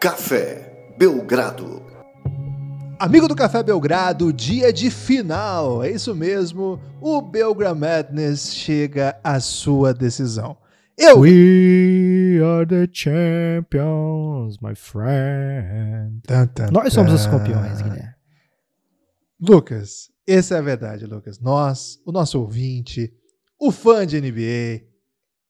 Café Belgrado. Amigo do Café Belgrado, dia de final. É isso mesmo. O Belgra Madness chega à sua decisão. Eu. We are the champions, my friend. Tan, tan, Nós somos os campeões, Guilherme. Lucas, essa é a verdade, Lucas. Nós, o nosso ouvinte, o fã de NBA,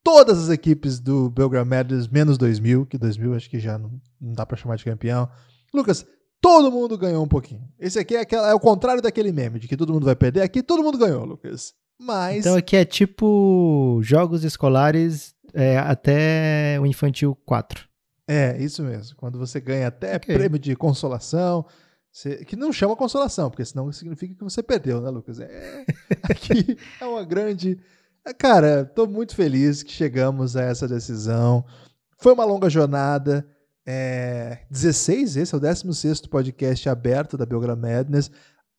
todas as equipes do Belgrade Madness, menos 2000, que 2000 acho que já não, não dá pra chamar de campeão. Lucas, todo mundo ganhou um pouquinho. Esse aqui é, aquela, é o contrário daquele meme, de que todo mundo vai perder. Aqui todo mundo ganhou, Lucas. Mas, Então aqui é tipo jogos escolares é, até o infantil 4. é, isso mesmo. Quando você ganha até Ok. prêmio de consolação, você- que não chama consolação, porque senão significa que você perdeu, né, Lucas? É, aqui é uma grande. Cara, tô muito feliz que chegamos a essa decisão. Foi uma longa jornada. É, 16, esse é o 16 podcast aberto da Belgram Madness.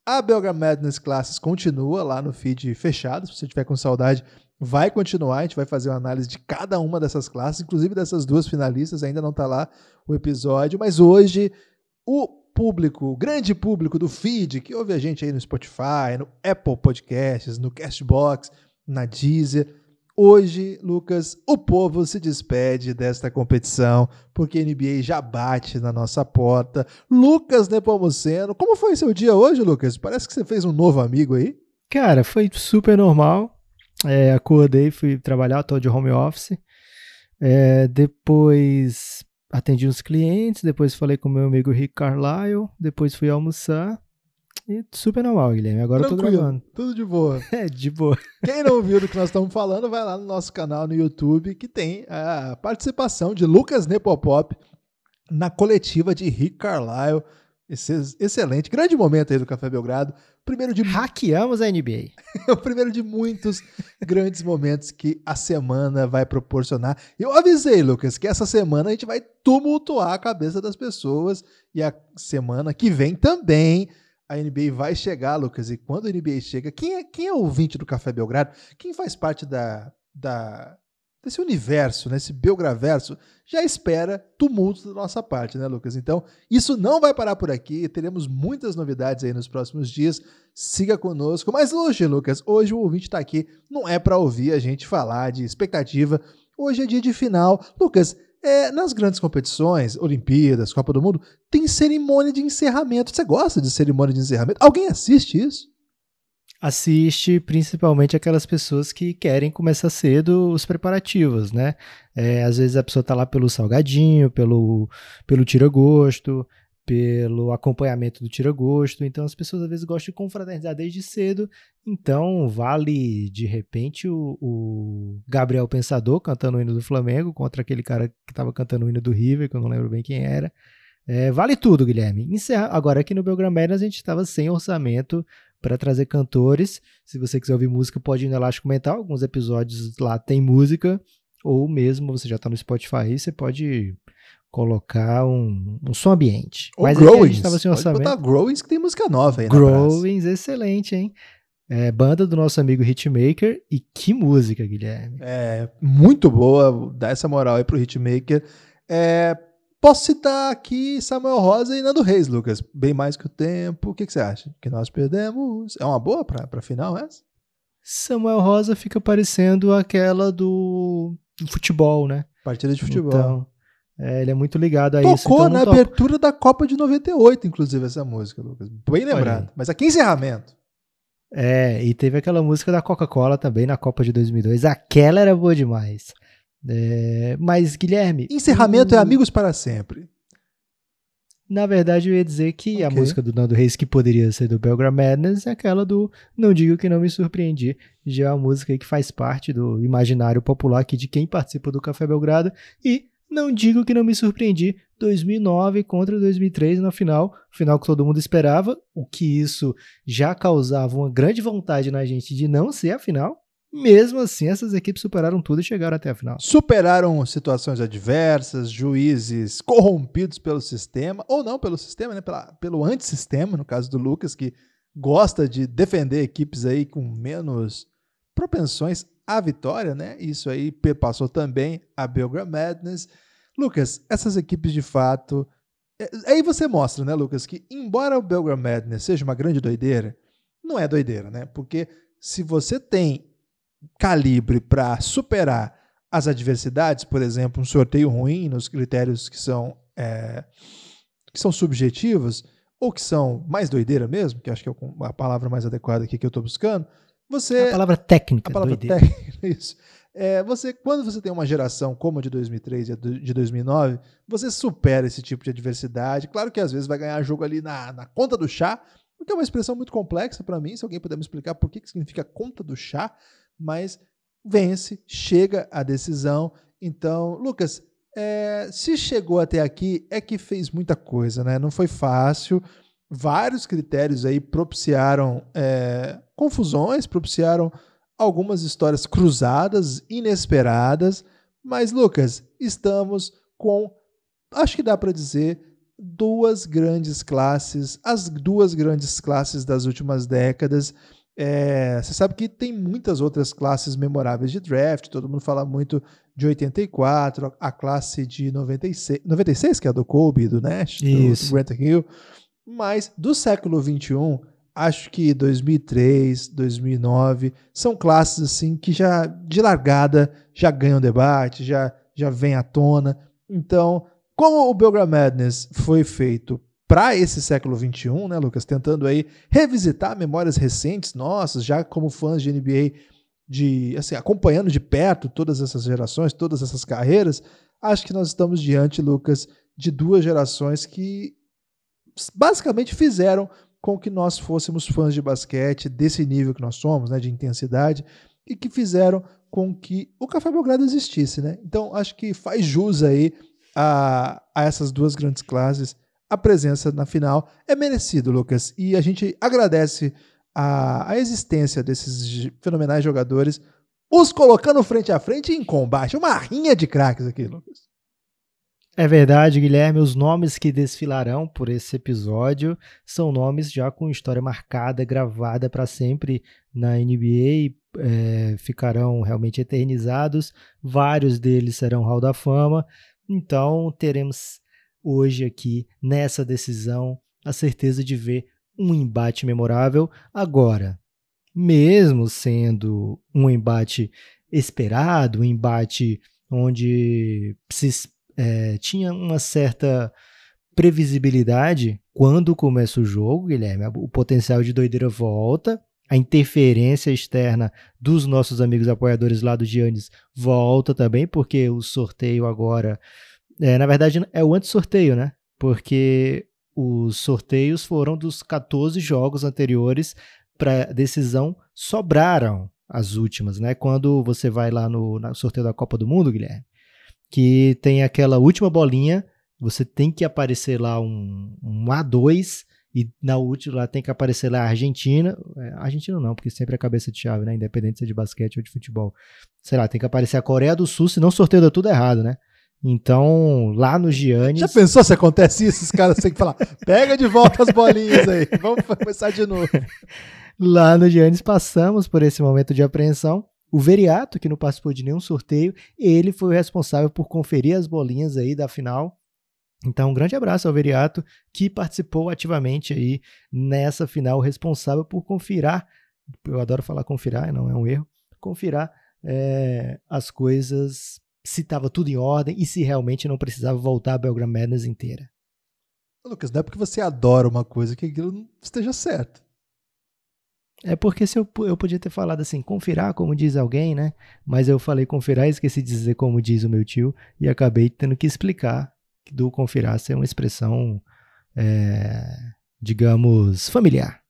A Belgram Madness Classes continua lá no feed fechado. Se você tiver com saudade, vai continuar. A gente vai fazer uma análise de cada uma dessas classes, inclusive dessas duas finalistas. Ainda não tá lá o episódio, mas hoje o público, o grande público do feed, que ouve a gente aí no Spotify, no Apple Podcasts, no Castbox, na Deezer. Hoje, Lucas, o povo se despede desta competição, porque a NBA já bate na nossa porta. Lucas Nepomuceno, como foi seu dia hoje, Lucas? Parece que você fez um novo amigo aí. Cara, foi super normal. É, acordei, fui trabalhar, tô de home office. É, depois atendi uns clientes, depois falei com meu amigo Rick Carlisle, depois fui almoçar. E super normal, Guilherme. Agora eu tô gravando. tudo de boa. É, de boa. Quem não viu do que nós estamos falando, vai lá no nosso canal no YouTube, que tem a participação de Lucas Nepopop na coletiva de Rick Carlisle. Esse excelente, grande momento aí do Café Belgrado. Primeiro de, Hackeamos a NBA. o primeiro de muitos grandes momentos que a semana vai proporcionar. Eu avisei, Lucas, que essa semana a gente vai tumultuar a cabeça das pessoas e a semana que vem também a NBA vai chegar, Lucas. E quando a NBA chega, quem é, quem é ouvinte do Café Belgrado? Quem faz parte da, da desse universo, né, Belgraverso, já espera tumulto da nossa parte, né, Lucas? Então, isso não vai parar por aqui. Teremos muitas novidades aí nos próximos dias. Siga conosco. Mas hoje, Lucas, hoje o ouvinte está aqui. Não é para ouvir a gente falar de expectativa. Hoje é dia de final. Lucas, é, nas grandes competições, Olimpíadas, Copa do Mundo, tem cerimônia de encerramento. Você gosta de cerimônia de encerramento? Alguém assiste isso? assiste principalmente aquelas pessoas que querem começar cedo os preparativos, né? É, às vezes a pessoa tá lá pelo salgadinho, pelo, pelo tira-gosto, pelo acompanhamento do tira-gosto. Então as pessoas às vezes gostam de confraternizar desde cedo. Então vale de repente o, o Gabriel Pensador cantando o hino do Flamengo contra aquele cara que tava cantando o hino do River, que eu não lembro bem quem era. É, vale tudo, Guilherme. Encerra... Agora aqui no Belgram a gente estava sem orçamento para trazer cantores. Se você quiser ouvir música, pode ir no Elástico Mental. Alguns episódios lá tem música. Ou mesmo, você já está no Spotify você pode colocar um, um som ambiente. Ou Mas aqui a Growings. gente estava sem Pode botar Growings que tem música nova aí. Growings, excelente, hein? É, banda do nosso amigo Hitmaker. E que música, Guilherme. É, muito boa, dá essa moral aí pro Hitmaker. É, posso citar aqui Samuel Rosa e Nando Reis, Lucas. Bem mais que o tempo. O que, que você acha? Que nós perdemos. É uma boa pra, pra final essa? Samuel Rosa fica parecendo aquela do, do futebol, né? Partida de futebol. Então, é, ele é muito ligado a isso. Tocou Então, na abertura da Copa de 98, inclusive, essa música, Lucas. Bem lembrado. Mas aqui encerramento. É, e teve aquela música da Coca-Cola também na Copa de 2002. Aquela era boa demais. É, mas, Guilherme. Encerramento é o- Amigos para Sempre. Na verdade, eu ia dizer que a Ok. música do Nando Reis, que poderia ser do Belgram Madness, é aquela do Não Digo Que Não Me Surpreendi. Já é uma música que faz parte do imaginário popular aqui de quem participa do Café Belgrado. E Não Digo Que Não Me Surpreendi, 2009 contra 2003 na final. Final que todo mundo esperava, o que isso já causava uma grande vontade na gente de não ser a final. Mesmo assim, essas equipes superaram tudo e chegaram até a final. Superaram situações adversas, juízes corrompidos pelo sistema, ou não pelo sistema, né? Pela, pelo antissistema, no caso do Lucas, que gosta de defender equipes aí com menos propensões à vitória, né? Isso aí perpassou também a Belgram Madness. Lucas, essas equipes de fato é, aí você mostra, né, Lucas, que embora o Belgram Madness seja uma grande doideira, não é doideira, né? Porque se você tem calibre para superar as adversidades, por exemplo, um sorteio ruim nos critérios que são, é, que são subjetivos, ou que são mais doideira mesmo, que acho que é a palavra mais adequada aqui que eu estou buscando, você... A palavra técnica, a palavra doideira. técnica, isso. É, você, quando você tem uma geração como a de 2003 e a de 2009, você supera esse tipo de adversidade. Claro que às vezes vai ganhar jogo ali na, na conta do chá, o que é uma expressão muito complexa para mim. Se alguém puder me explicar por que, que significa conta do chá, mas vence, chega à decisão. Então, Lucas, é, se chegou até aqui, é que fez muita coisa, né? Não foi fácil. Vários critérios aí propiciaram é, confusões, propiciaram algumas histórias cruzadas, inesperadas. Mas, Lucas, estamos com, acho que dá para dizer, duas grandes classes, as duas grandes classes das últimas décadas. É, você sabe que tem muitas outras classes memoráveis de draft, todo mundo fala muito de 84, a classe de 96, 96 que é a do Kobe, do Nash, Isso. do Grant Hill, mas do século 21, acho que 2003, 2009 são classes assim que já de largada já ganham debate, já já vem à tona. Então, como o Belgram Madness foi feito para esse século XXI, né, Lucas? Tentando aí revisitar memórias recentes nossas, já como fãs de NBA, de assim, acompanhando de perto todas essas gerações, todas essas carreiras, acho que nós estamos diante, Lucas, de duas gerações que basicamente fizeram com que nós fôssemos fãs de basquete desse nível que nós somos, né, de intensidade, e que fizeram com que o Café Belgrado existisse, né? Então acho que faz jus aí a, a essas duas grandes classes a presença na final é merecido, Lucas. E a gente agradece a, a existência desses fenomenais jogadores, os colocando frente a frente em combate. Uma rinha de craques aqui, Lucas. É verdade, Guilherme. Os nomes que desfilarão por esse episódio são nomes já com história marcada, gravada para sempre na NBA. É, ficarão realmente eternizados. Vários deles serão Hall da Fama. Então teremos hoje aqui nessa decisão a certeza de ver um embate memorável. Agora, mesmo sendo um embate esperado, um embate onde se, é, tinha uma certa previsibilidade quando começa o jogo, Guilherme, o potencial de doideira volta, a interferência externa dos nossos amigos apoiadores lá do Giannis volta também, porque o sorteio agora é, na verdade, é o anti-sorteio, né? Porque os sorteios foram dos 14 jogos anteriores para decisão, sobraram as últimas, né? Quando você vai lá no, no sorteio da Copa do Mundo, Guilherme, que tem aquela última bolinha, você tem que aparecer lá um, um A2 e na última lá tem que aparecer lá a Argentina. É, Argentina não, porque sempre é cabeça de chave, né? Independente se é de basquete ou de futebol. Sei lá, tem que aparecer a Coreia do Sul, senão o sorteio dá tudo errado, né? Então, lá no Giannis. Já pensou se acontece isso? Os caras têm que falar: pega de volta as bolinhas aí, vamos começar de novo. lá no Giannis passamos por esse momento de apreensão. O Veriato, que não participou de nenhum sorteio, ele foi o responsável por conferir as bolinhas aí da final. Então, um grande abraço ao Veriato, que participou ativamente aí nessa final, responsável por confirar. Eu adoro falar confirar, não é um erro. Confirar é, as coisas se estava tudo em ordem e se realmente não precisava voltar a Belgram Madness inteira. Lucas, não é porque você adora uma coisa que aquilo não esteja certo. É porque se eu, eu podia ter falado assim, confirar, como diz alguém, né? Mas eu falei confirar e esqueci de dizer como diz o meu tio e acabei tendo que explicar que do confirar ser uma expressão, é, digamos, familiar.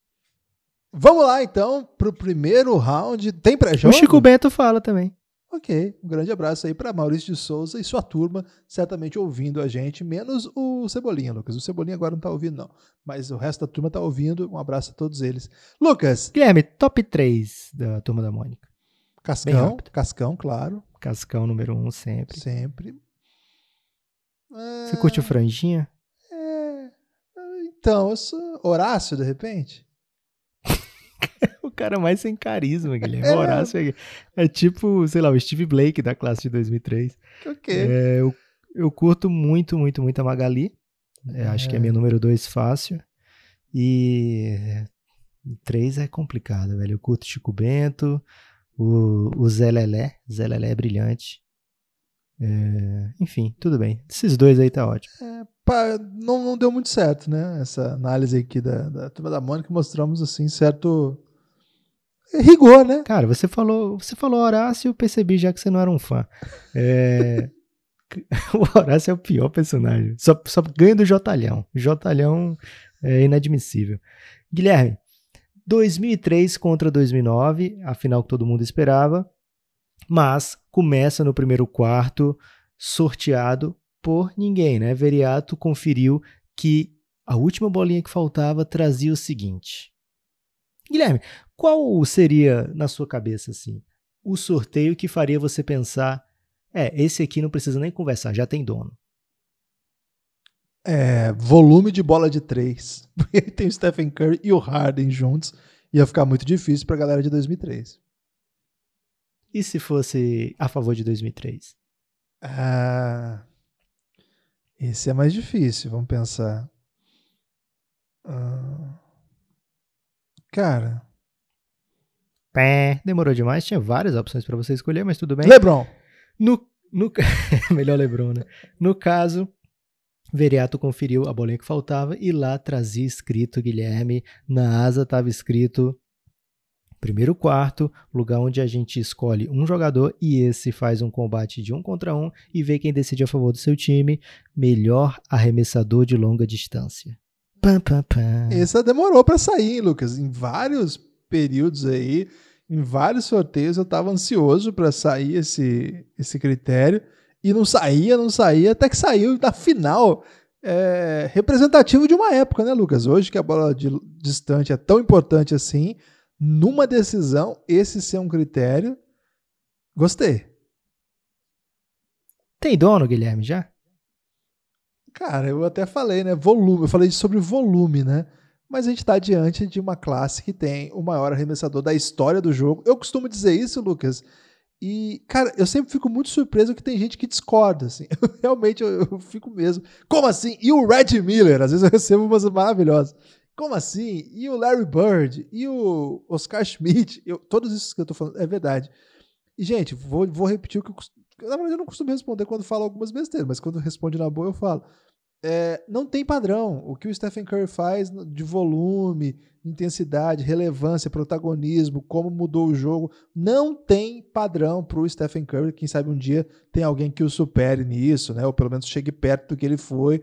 Vamos lá então pro primeiro round. Tem pré-jogo? O Chico Bento fala também. Ok, um grande abraço aí para Maurício de Souza e sua turma, certamente ouvindo a gente, menos o Cebolinha, Lucas. O Cebolinha agora não tá ouvindo, não. Mas o resto da turma tá ouvindo. Um abraço a todos eles. Lucas. Guilherme, top 3 da turma da Mônica. Cascão, Cascão, claro. Cascão número 1 um, sempre. Sempre. Você curte o franjinha? É. Então, eu sou Horácio, de repente o cara mais sem carisma, Guilherme. É. Horácio é, é, tipo, sei lá, o Steve Blake da classe de 2003. Ok. É, eu, eu curto muito, muito, muito a Magali. É, acho que é minha número dois fácil. E três é complicado, velho. Eu curto Chico Bento, o, o Zé Lelé. Zé Lelé é brilhante. É, enfim, tudo bem. Esses dois aí tá ótimo. É, pá, não, não deu muito certo, né? Essa análise aqui da, da turma da Mônica mostramos assim certo rigor, né? Cara, você falou, você falou Horácio, eu percebi já que você não era um fã. É, o Horácio é o pior personagem. Só, só ganha do Jotalhão. Jotalhão é inadmissível. Guilherme, 2003 contra 2009, a final que todo mundo esperava mas começa no primeiro quarto sorteado por ninguém, né? Veriato conferiu que a última bolinha que faltava trazia o seguinte. Guilherme, qual seria na sua cabeça assim o sorteio que faria você pensar, é, esse aqui não precisa nem conversar, já tem dono? É, volume de bola de três. Porque tem o Stephen Curry e o Harden juntos, ia ficar muito difícil para a galera de 2003. E se fosse a favor de 2003? Ah, esse é mais difícil, vamos pensar. Ah, cara. Pé, demorou demais, tinha várias opções para você escolher, mas tudo bem. LeBron. No, no melhor LeBron, né? No caso, Veriato conferiu a bolinha que faltava e lá trazia escrito Guilherme, na asa estava escrito primeiro quarto, lugar onde a gente escolhe um jogador e esse faz um combate de um contra um e vê quem decide a favor do seu time, melhor arremessador de longa distância. Pam, pam. Essa demorou para sair, hein, Lucas. Em vários períodos aí, em vários sorteios, eu estava ansioso para sair esse, esse critério e não saía, não saía, até que saiu na final. É, representativo de uma época, né, Lucas? Hoje que a bola de distante é tão importante assim, numa decisão, esse ser um critério. Gostei. Tem dono, Guilherme, já? Cara, eu até falei, né? Volume. Eu falei sobre volume, né? Mas a gente está diante de uma classe que tem o maior arremessador da história do jogo. Eu costumo dizer isso, Lucas. E, cara, eu sempre fico muito surpreso que tem gente que discorda, assim. Realmente, eu, eu, fico mesmo. Como assim? E o Red Miller? Às vezes eu recebo umas maravilhosas. Como assim? E o Larry Bird? E o Oscar Schmidt? Eu, todos esses que eu tô falando, é verdade. E, gente, vou, vou repetir o que eu. Na verdade, eu não costumo responder quando falo algumas besteiras, mas quando responde na boa, eu falo. É, não tem padrão. O que o Stephen Curry faz de volume, intensidade, relevância, protagonismo, como mudou o jogo, não tem padrão para o Stephen Curry. Quem sabe um dia tem alguém que o supere nisso, né? Ou pelo menos chegue perto do que ele foi.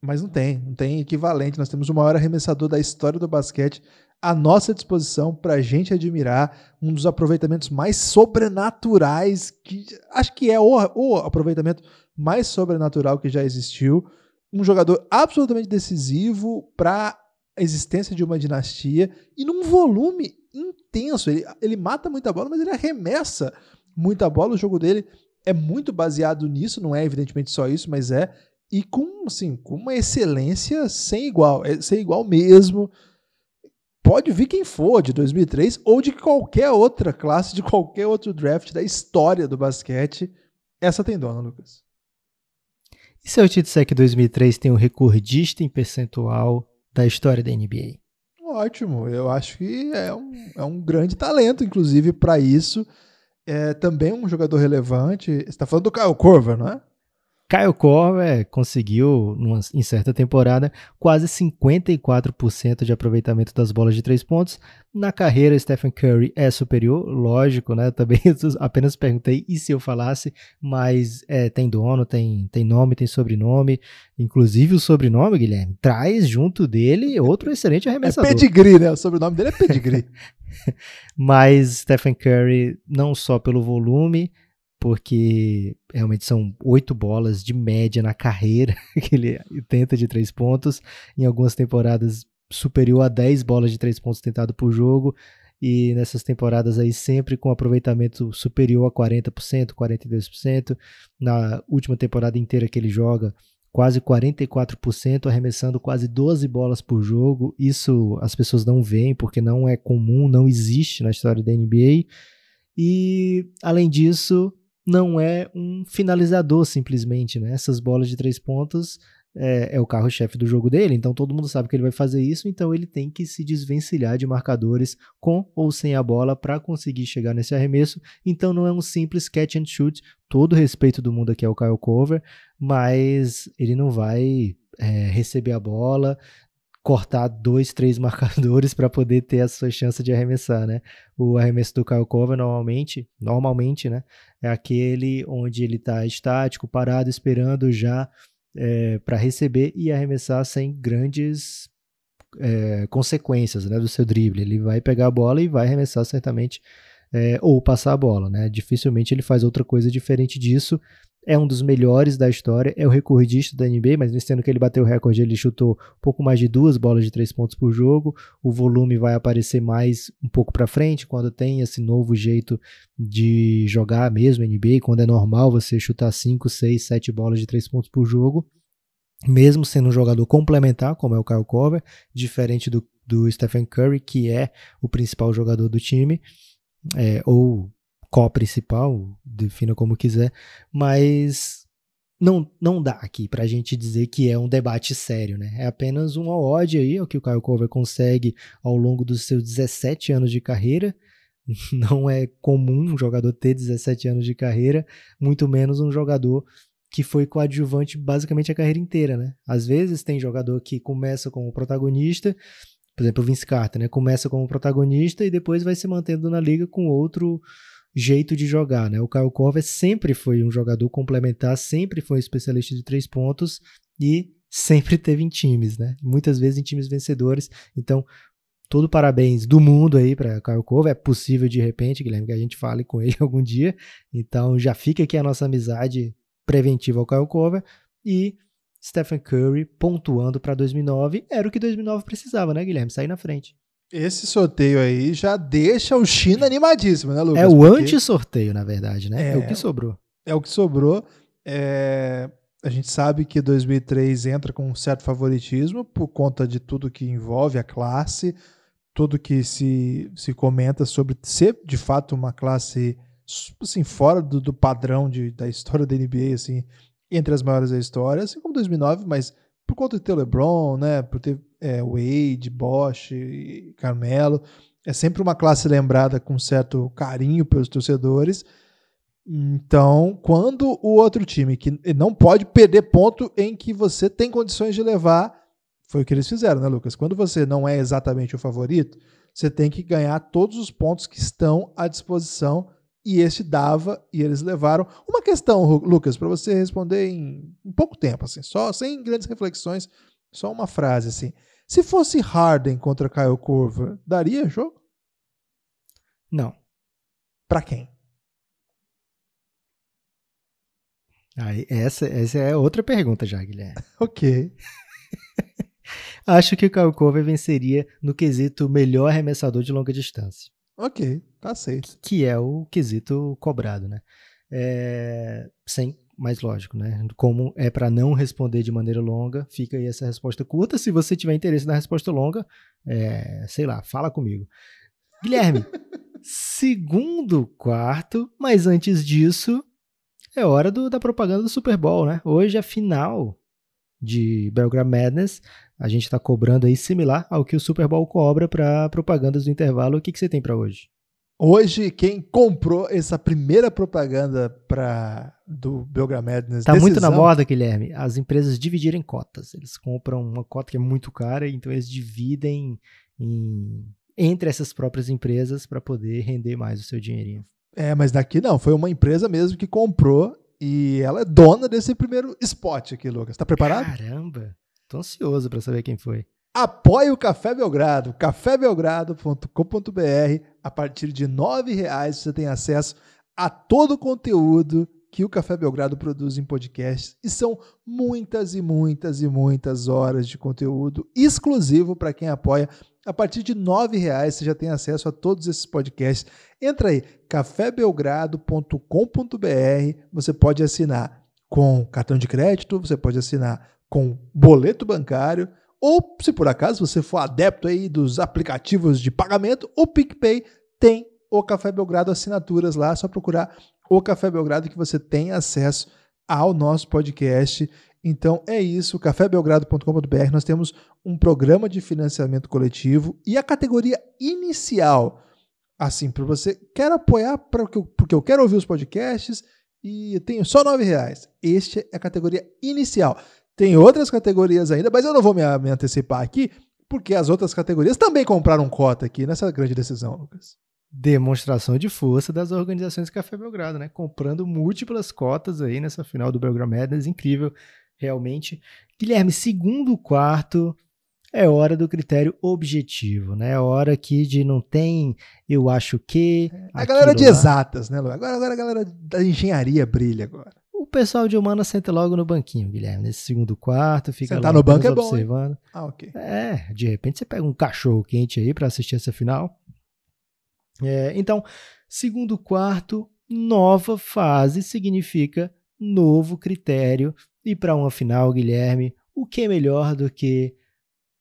Mas não tem, não tem equivalente. Nós temos o maior arremessador da história do basquete à nossa disposição para a gente admirar um dos aproveitamentos mais sobrenaturais que acho que é o, o aproveitamento mais sobrenatural que já existiu. Um jogador absolutamente decisivo para a existência de uma dinastia e num volume intenso. Ele, ele mata muita bola, mas ele arremessa muita bola. O jogo dele é muito baseado nisso, não é evidentemente só isso, mas é e com, assim, com uma excelência sem igual, é, sem igual mesmo. Pode vir quem for de 2003 ou de qualquer outra classe, de qualquer outro draft da história do basquete. Essa tem dona, Lucas. E se eu te disser que 2003 tem o um recordista em percentual da história da NBA? Ótimo, eu acho que é um, é um grande talento, inclusive, para isso. É também um jogador relevante. Você está falando do Kyle Korver, não é? Kyle Korver conseguiu, numa, em certa temporada, quase 54% de aproveitamento das bolas de três pontos. Na carreira, Stephen Curry é superior, lógico, né? Também apenas perguntei e se eu falasse, mas é, tem dono, tem, tem nome, tem sobrenome. Inclusive o sobrenome, Guilherme, traz junto dele outro excelente é arremessador. É pedigree, né? O sobrenome dele é pedigree. mas Stephen Curry, não só pelo volume, porque realmente são oito bolas de média na carreira que ele tenta de três pontos. Em algumas temporadas, superior a 10 bolas de três pontos tentado por jogo. E nessas temporadas aí sempre com aproveitamento superior a 40%, 42%. Na última temporada inteira que ele joga, quase 44%, arremessando quase 12 bolas por jogo. Isso as pessoas não veem porque não é comum, não existe na história da NBA. E além disso, não é um finalizador simplesmente, né? Essas bolas de três pontos é, é o carro-chefe do jogo dele, então todo mundo sabe que ele vai fazer isso, então ele tem que se desvencilhar de marcadores com ou sem a bola para conseguir chegar nesse arremesso. Então não é um simples catch and shoot. Todo respeito do mundo aqui é o Kyle Cover, mas ele não vai é, receber a bola, cortar dois, três marcadores para poder ter a sua chance de arremessar, né? O arremesso do Kyle Cover normalmente, normalmente, né, é aquele onde ele está estático, parado, esperando já é, para receber e arremessar sem grandes é, consequências né, do seu drible. Ele vai pegar a bola e vai arremessar certamente é, ou passar a bola. Né? Dificilmente ele faz outra coisa diferente disso é um dos melhores da história, é o recordista da NBA, mas nesse ano que ele bateu o recorde, ele chutou um pouco mais de duas bolas de três pontos por jogo. O volume vai aparecer mais um pouco para frente, quando tem esse novo jeito de jogar mesmo NBA, quando é normal você chutar cinco, seis, sete bolas de três pontos por jogo. Mesmo sendo um jogador complementar, como é o Kyle Cover, diferente do, do Stephen Curry, que é o principal jogador do time, é, ou co-principal, defina como quiser, mas não, não dá aqui pra gente dizer que é um debate sério, né? É apenas uma ode aí, o que o Kyle Cover consegue ao longo dos seus 17 anos de carreira. Não é comum um jogador ter 17 anos de carreira, muito menos um jogador que foi coadjuvante basicamente a carreira inteira, né? Às vezes tem jogador que começa como protagonista, por exemplo, o Vince Carter, né? Começa como protagonista e depois vai se mantendo na liga com outro jeito de jogar, né? O Kyle Korver sempre foi um jogador complementar, sempre foi um especialista de três pontos e sempre teve em times, né? Muitas vezes em times vencedores. Então, todo parabéns do mundo aí para Kyle Korver. É possível de repente, Guilherme, que a gente fale com ele algum dia. Então, já fica aqui a nossa amizade preventiva ao Kyle Korver e Stephen Curry pontuando para 2009. Era o que 2009 precisava, né, Guilherme? Sair na frente. Esse sorteio aí já deixa o China animadíssimo, né, Lucas? É o Porque... anti-sorteio, na verdade, né? É, é, o que sobrou. É o que sobrou. É... A gente sabe que 2003 entra com um certo favoritismo por conta de tudo que envolve a classe, tudo que se, se comenta sobre ser de fato uma classe assim, fora do, do padrão de, da história da NBA, assim, entre as maiores da história, assim como 2009, mas por conta de ter o LeBron, né, por ter é, Wade, Bosch Carmelo. É sempre uma classe lembrada com certo carinho pelos torcedores. Então, quando o outro time que não pode perder ponto em que você tem condições de levar, foi o que eles fizeram, né, Lucas? Quando você não é exatamente o favorito, você tem que ganhar todos os pontos que estão à disposição e esse dava e eles levaram. Uma questão, Lucas, para você responder em, em, pouco tempo, assim, só sem grandes reflexões, só uma frase assim. Se fosse Harden contra Kyle Korver, daria jogo? Não. Para quem? Aí, essa, essa é outra pergunta já, Guilherme. ok. Acho que o Kyle Korver venceria no quesito melhor arremessador de longa distância. Ok, tá aceito. Que é o quesito cobrado, né? É, sem mais lógico, né? Como é para não responder de maneira longa, fica aí essa resposta curta. Se você tiver interesse na resposta longa, é, sei lá, fala comigo. Guilherme, segundo quarto, mas antes disso, é hora do, da propaganda do Super Bowl, né? Hoje é a final de Belgrade Madness. A gente está cobrando aí similar ao que o Super Bowl cobra para propagandas do intervalo. O que, que você tem para hoje? Hoje, quem comprou essa primeira propaganda para do Belgram Madness... Tá muito na moda, Guilherme, as empresas dividirem cotas. Eles compram uma cota que é muito cara, então eles dividem em, entre essas próprias empresas para poder render mais o seu dinheirinho. É, mas daqui não, foi uma empresa mesmo que comprou e ela é dona desse primeiro spot aqui, Lucas. Tá preparado? Caramba, tô ansioso para saber quem foi. Apoie o Café Belgrado, cafébelgrado.com.br. A partir de R$ reais você tem acesso a todo o conteúdo que o Café Belgrado produz em podcasts e são muitas e muitas e muitas horas de conteúdo exclusivo para quem apoia. A partir de R$ reais você já tem acesso a todos esses podcasts. Entra aí, cafébelgrado.com.br. Você pode assinar com cartão de crédito, você pode assinar com boleto bancário ou, se por acaso você for adepto aí dos aplicativos de pagamento, o PicPay tem o Café Belgrado assinaturas lá, é só procurar o Café Belgrado que você tem acesso ao nosso podcast Então é isso, cafébelgrado.com.br. Nós temos um programa de financiamento coletivo e a categoria inicial. Assim, para você quer apoiar pra, porque eu quero ouvir os podcasts e tenho só nove reais. Este é a categoria inicial. Tem outras categorias ainda, mas eu não vou me, me antecipar aqui, porque as outras categorias também compraram cota aqui nessa grande decisão, Lucas demonstração de força das organizações Café Belgrado, né? Comprando múltiplas cotas aí nessa final do Belgrado Madness, incrível, realmente. Guilherme, segundo quarto, é hora do critério objetivo, né? É hora aqui de não tem, eu acho que. A galera de lá. exatas, né, Lu? Agora, agora a galera da engenharia brilha agora. O pessoal de humana senta logo no banquinho, Guilherme, nesse segundo quarto, fica Sentar lá no banco é bom, observando. Hein? Ah, ok. É, de repente você pega um cachorro quente aí para assistir essa final. É, então, segundo quarto, nova fase significa novo critério. E para uma final, Guilherme, o que é melhor do que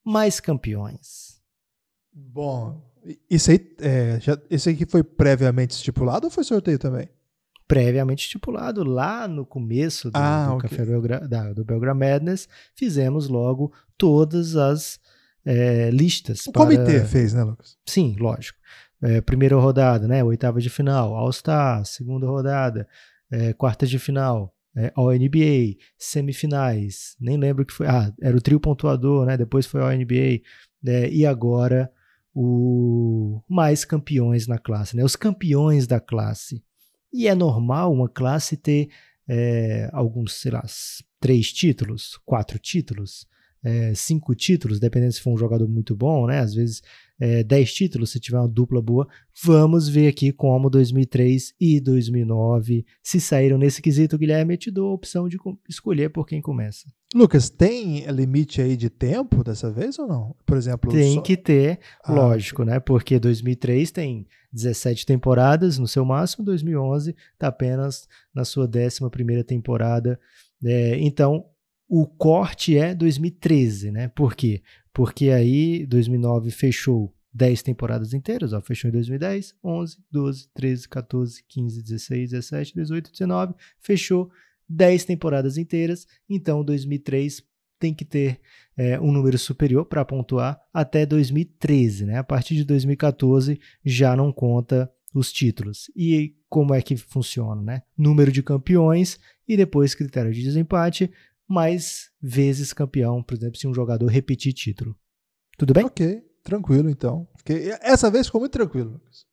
mais campeões? Bom, isso aí, é, já, isso aí foi previamente estipulado ou foi sorteio também? Previamente estipulado lá no começo do, ah, do okay. Café Belgra, da, do Belgra Madness, fizemos logo todas as é, listas. O para... comitê fez, né, Lucas? Sim, lógico é, primeira rodada, né? Oitava de final, All-Star, segunda rodada, é, quartas de final, é, All-NBA, semifinais, nem lembro que foi. Ah, era o trio pontuador, né? Depois foi All-NBA, né? e agora o mais campeões na classe, né? Os campeões da classe. E é normal uma classe ter é, alguns, sei lá, três títulos, quatro títulos, é, cinco títulos, dependendo se for um jogador muito bom, né? Às vezes é, 10 títulos se tiver uma dupla boa. Vamos ver aqui como 2003 e 2009 se saíram nesse quesito, Guilherme. Eu te dou a opção de escolher por quem começa. Lucas, tem limite aí de tempo dessa vez ou não? Por exemplo, tem só... que ter, ah, lógico, né? Porque 2003 tem 17 temporadas no seu máximo, 2011 está apenas na sua 11 primeira temporada. É, então, o corte é 2013, né? Por quê? Porque aí 2009 fechou 10 temporadas inteiras, ó, fechou em 2010, 11, 12, 13, 14, 15, 16, 17, 18, 19, fechou 10 temporadas inteiras, então 2003 tem que ter é, um número superior para pontuar até 2013, né? A partir de 2014 já não conta os títulos. E como é que funciona, né? Número de campeões e depois critério de desempate mais vezes campeão, por exemplo, se um jogador repetir título. Tudo bem? Ok, tranquilo então. Fiquei... Essa vez ficou muito tranquilo, Lucas.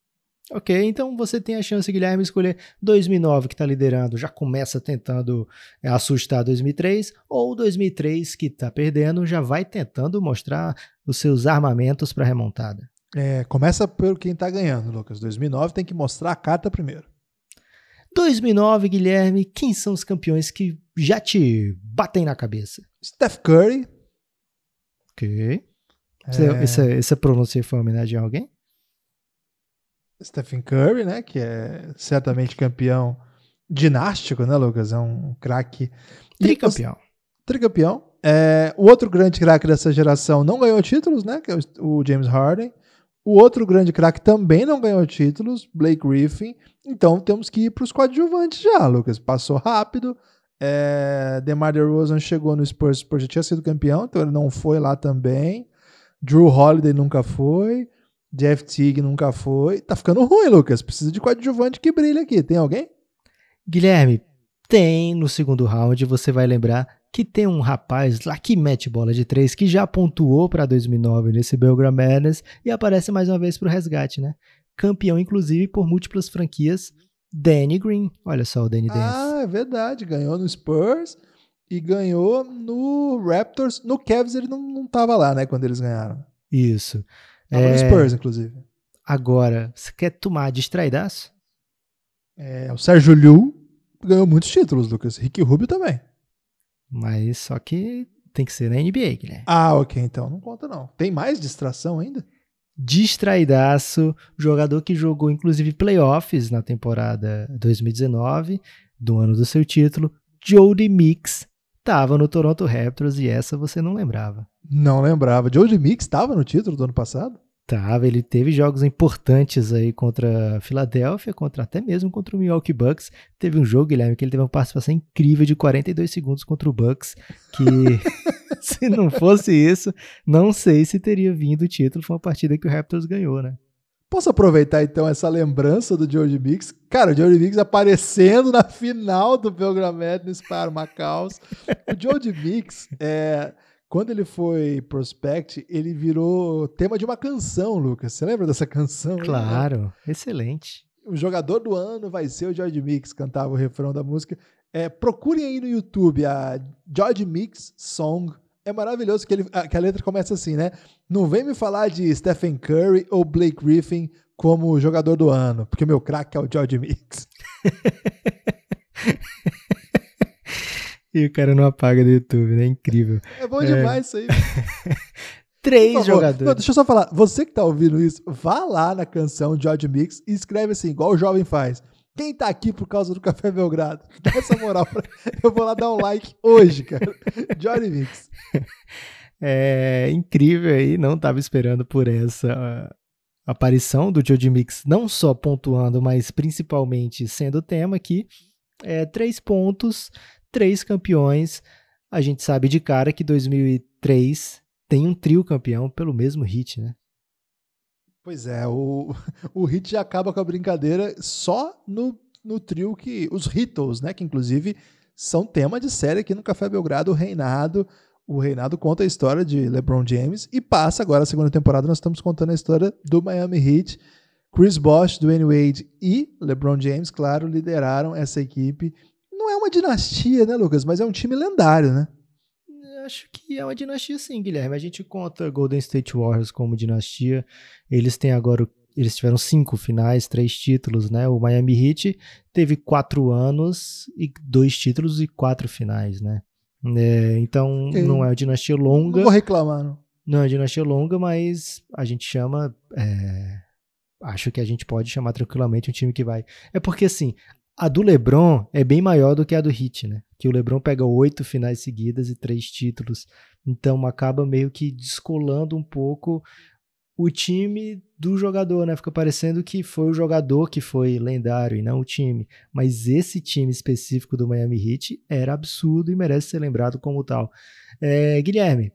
Ok, então você tem a chance, Guilherme, escolher 2009 que está liderando, já começa tentando é, assustar 2003, ou 2003 que está perdendo, já vai tentando mostrar os seus armamentos para remontada. É, começa pelo quem está ganhando, Lucas. 2009 tem que mostrar a carta primeiro. 2009, Guilherme, quem são os campeões que já te batem na cabeça? Steph Curry. Ok. É... Essa, essa pronúncia foi uma homenagem a alguém? Stephen Curry, né? Que é certamente campeão dinástico, né, Lucas? É um craque. Tricampeão. Tricampeão. É, o outro grande craque dessa geração não ganhou títulos, né? Que é o James Harden. O outro grande craque também não ganhou títulos, Blake Griffin. Então temos que ir para os coadjuvantes já, Lucas. Passou rápido. É, DeMar DeRozan chegou no Spurs, o Spurs já tinha sido campeão, então ele não foi lá também. Drew Holiday nunca foi. Jeff Teague nunca foi. Tá ficando ruim, Lucas. Precisa de coadjuvante que brilha aqui. Tem alguém? Guilherme, tem no segundo round. Você vai lembrar que tem um rapaz lá que mete bola de três que já pontuou para 2009 nesse Belgrade Madness e aparece mais uma vez para o resgate, né? Campeão, inclusive, por múltiplas franquias, Danny Green. Olha só o Danny Dance. Ah, é verdade. Ganhou no Spurs e ganhou no Raptors. No Cavs ele não, não tava lá, né? Quando eles ganharam. Isso. Tava é... no Spurs, inclusive. Agora, você quer tomar distraidaço? É, o Sérgio Liu ganhou muitos títulos, Lucas. Rick Rubio também. Mas só que tem que ser na NBA, Guilherme. Ah, ok, então não conta não. Tem mais distração ainda? Distraidaço, jogador que jogou inclusive playoffs na temporada 2019, do ano do seu título, Jody Mix, estava no Toronto Raptors e essa você não lembrava. Não lembrava. Jody Mix estava no título do ano passado? Tava, ele teve jogos importantes aí contra a Filadélfia, contra até mesmo contra o Milwaukee Bucks. Teve um jogo, Guilherme, que ele teve uma participação incrível de 42 segundos contra o Bucks, que se não fosse isso, não sei se teria vindo o título. Foi uma partida que o Raptors ganhou, né? Posso aproveitar então essa lembrança do George Mix? Cara, o George Mix aparecendo na final do Belgram Madness para o Macaus. O George Mix, é, quando ele foi prospect, ele virou tema de uma canção, Lucas. Você lembra dessa canção? Claro, né? excelente. O jogador do ano vai ser o George Mix, cantava o refrão da música. É, procurem aí no YouTube a George Mix Song é maravilhoso que, ele, que a letra começa assim, né? Não vem me falar de Stephen Curry ou Blake Griffin como jogador do ano, porque meu craque é o George Mix. e o cara não apaga do YouTube, né? Incrível. É bom demais isso aí. Três jogadores. Não, deixa eu só falar. Você que tá ouvindo isso, vá lá na canção George Mix e escreve assim, igual o jovem faz. Quem tá aqui por causa do Café Belgrado? Dá essa moral pra... Eu vou lá dar um like hoje, cara. Johnny Mix. É incrível aí, não tava esperando por essa aparição do Johnny Mix, não só pontuando, mas principalmente sendo o tema aqui. É, três pontos, três campeões. A gente sabe de cara que 2003 tem um trio campeão pelo mesmo hit, né? Pois é, o, o Hit já acaba com a brincadeira só no, no trio que. Os Hittles, né? Que inclusive são tema de série aqui no Café Belgrado, o Reinado. O Reinado conta a história de LeBron James e passa agora a segunda temporada. Nós estamos contando a história do Miami Heat. Chris Bosh, Dwayne Wade e LeBron James, claro, lideraram essa equipe. Não é uma dinastia, né, Lucas? Mas é um time lendário, né? Acho que é uma dinastia sim, Guilherme. A gente conta Golden State Warriors como dinastia. Eles têm agora, eles tiveram cinco finais, três títulos, né? O Miami Heat teve quatro anos e dois títulos e quatro finais, né? É, então okay. não é uma dinastia longa. Não vou reclamar, não. Não é uma dinastia longa, mas a gente chama. É, acho que a gente pode chamar tranquilamente um time que vai. É porque assim, a do LeBron é bem maior do que a do Heat, né? Que o LeBron pega oito finais seguidas e três títulos. Então acaba meio que descolando um pouco o time do jogador, né? Fica parecendo que foi o jogador que foi lendário e não o time. Mas esse time específico do Miami Heat era absurdo e merece ser lembrado como tal. É, Guilherme,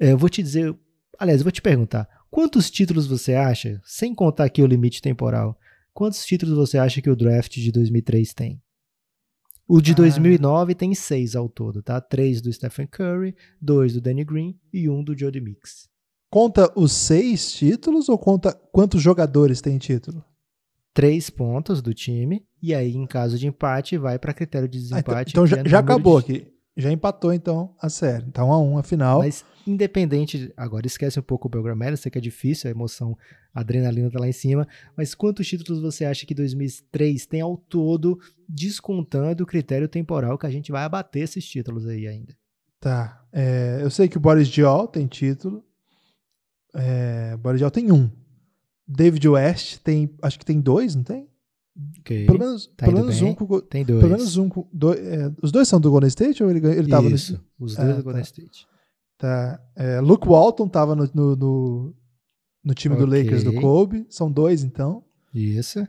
é, eu vou te dizer. Aliás, eu vou te perguntar: quantos títulos você acha, sem contar aqui o limite temporal, Quantos títulos você acha que o draft de 2003 tem? O de ah. 2009 tem seis ao todo, tá? Três do Stephen Curry, dois do Danny Green e um do Jody Mix. Conta os seis títulos ou conta quantos jogadores tem título? Três pontos do time, e aí, em caso de empate, vai para critério de desempate. Ah, então, então já, já acabou de... aqui. Já empatou, então, a série. Então, a um, a final. Mas, independente, agora esquece um pouco o Belgramera, sei que é difícil, a emoção, a adrenalina tá lá em cima, mas quantos títulos você acha que 2003 tem ao todo, descontando o critério temporal que a gente vai abater esses títulos aí ainda? Tá. É, eu sei que o Boris Diol tem título. É, o Boris Diol tem um. David West tem, acho que tem dois, não tem? Okay. Pelo menos, tá pelo menos um com, Tem dois. Pelo menos um com, do, é, Os dois são do Golden State ou ele, ele tava Isso, no... os dois ah, do Golden tá. State. Tá. É, Luke Walton tava no, no, no, no time okay. do Lakers do Kobe. São dois, então. Isso.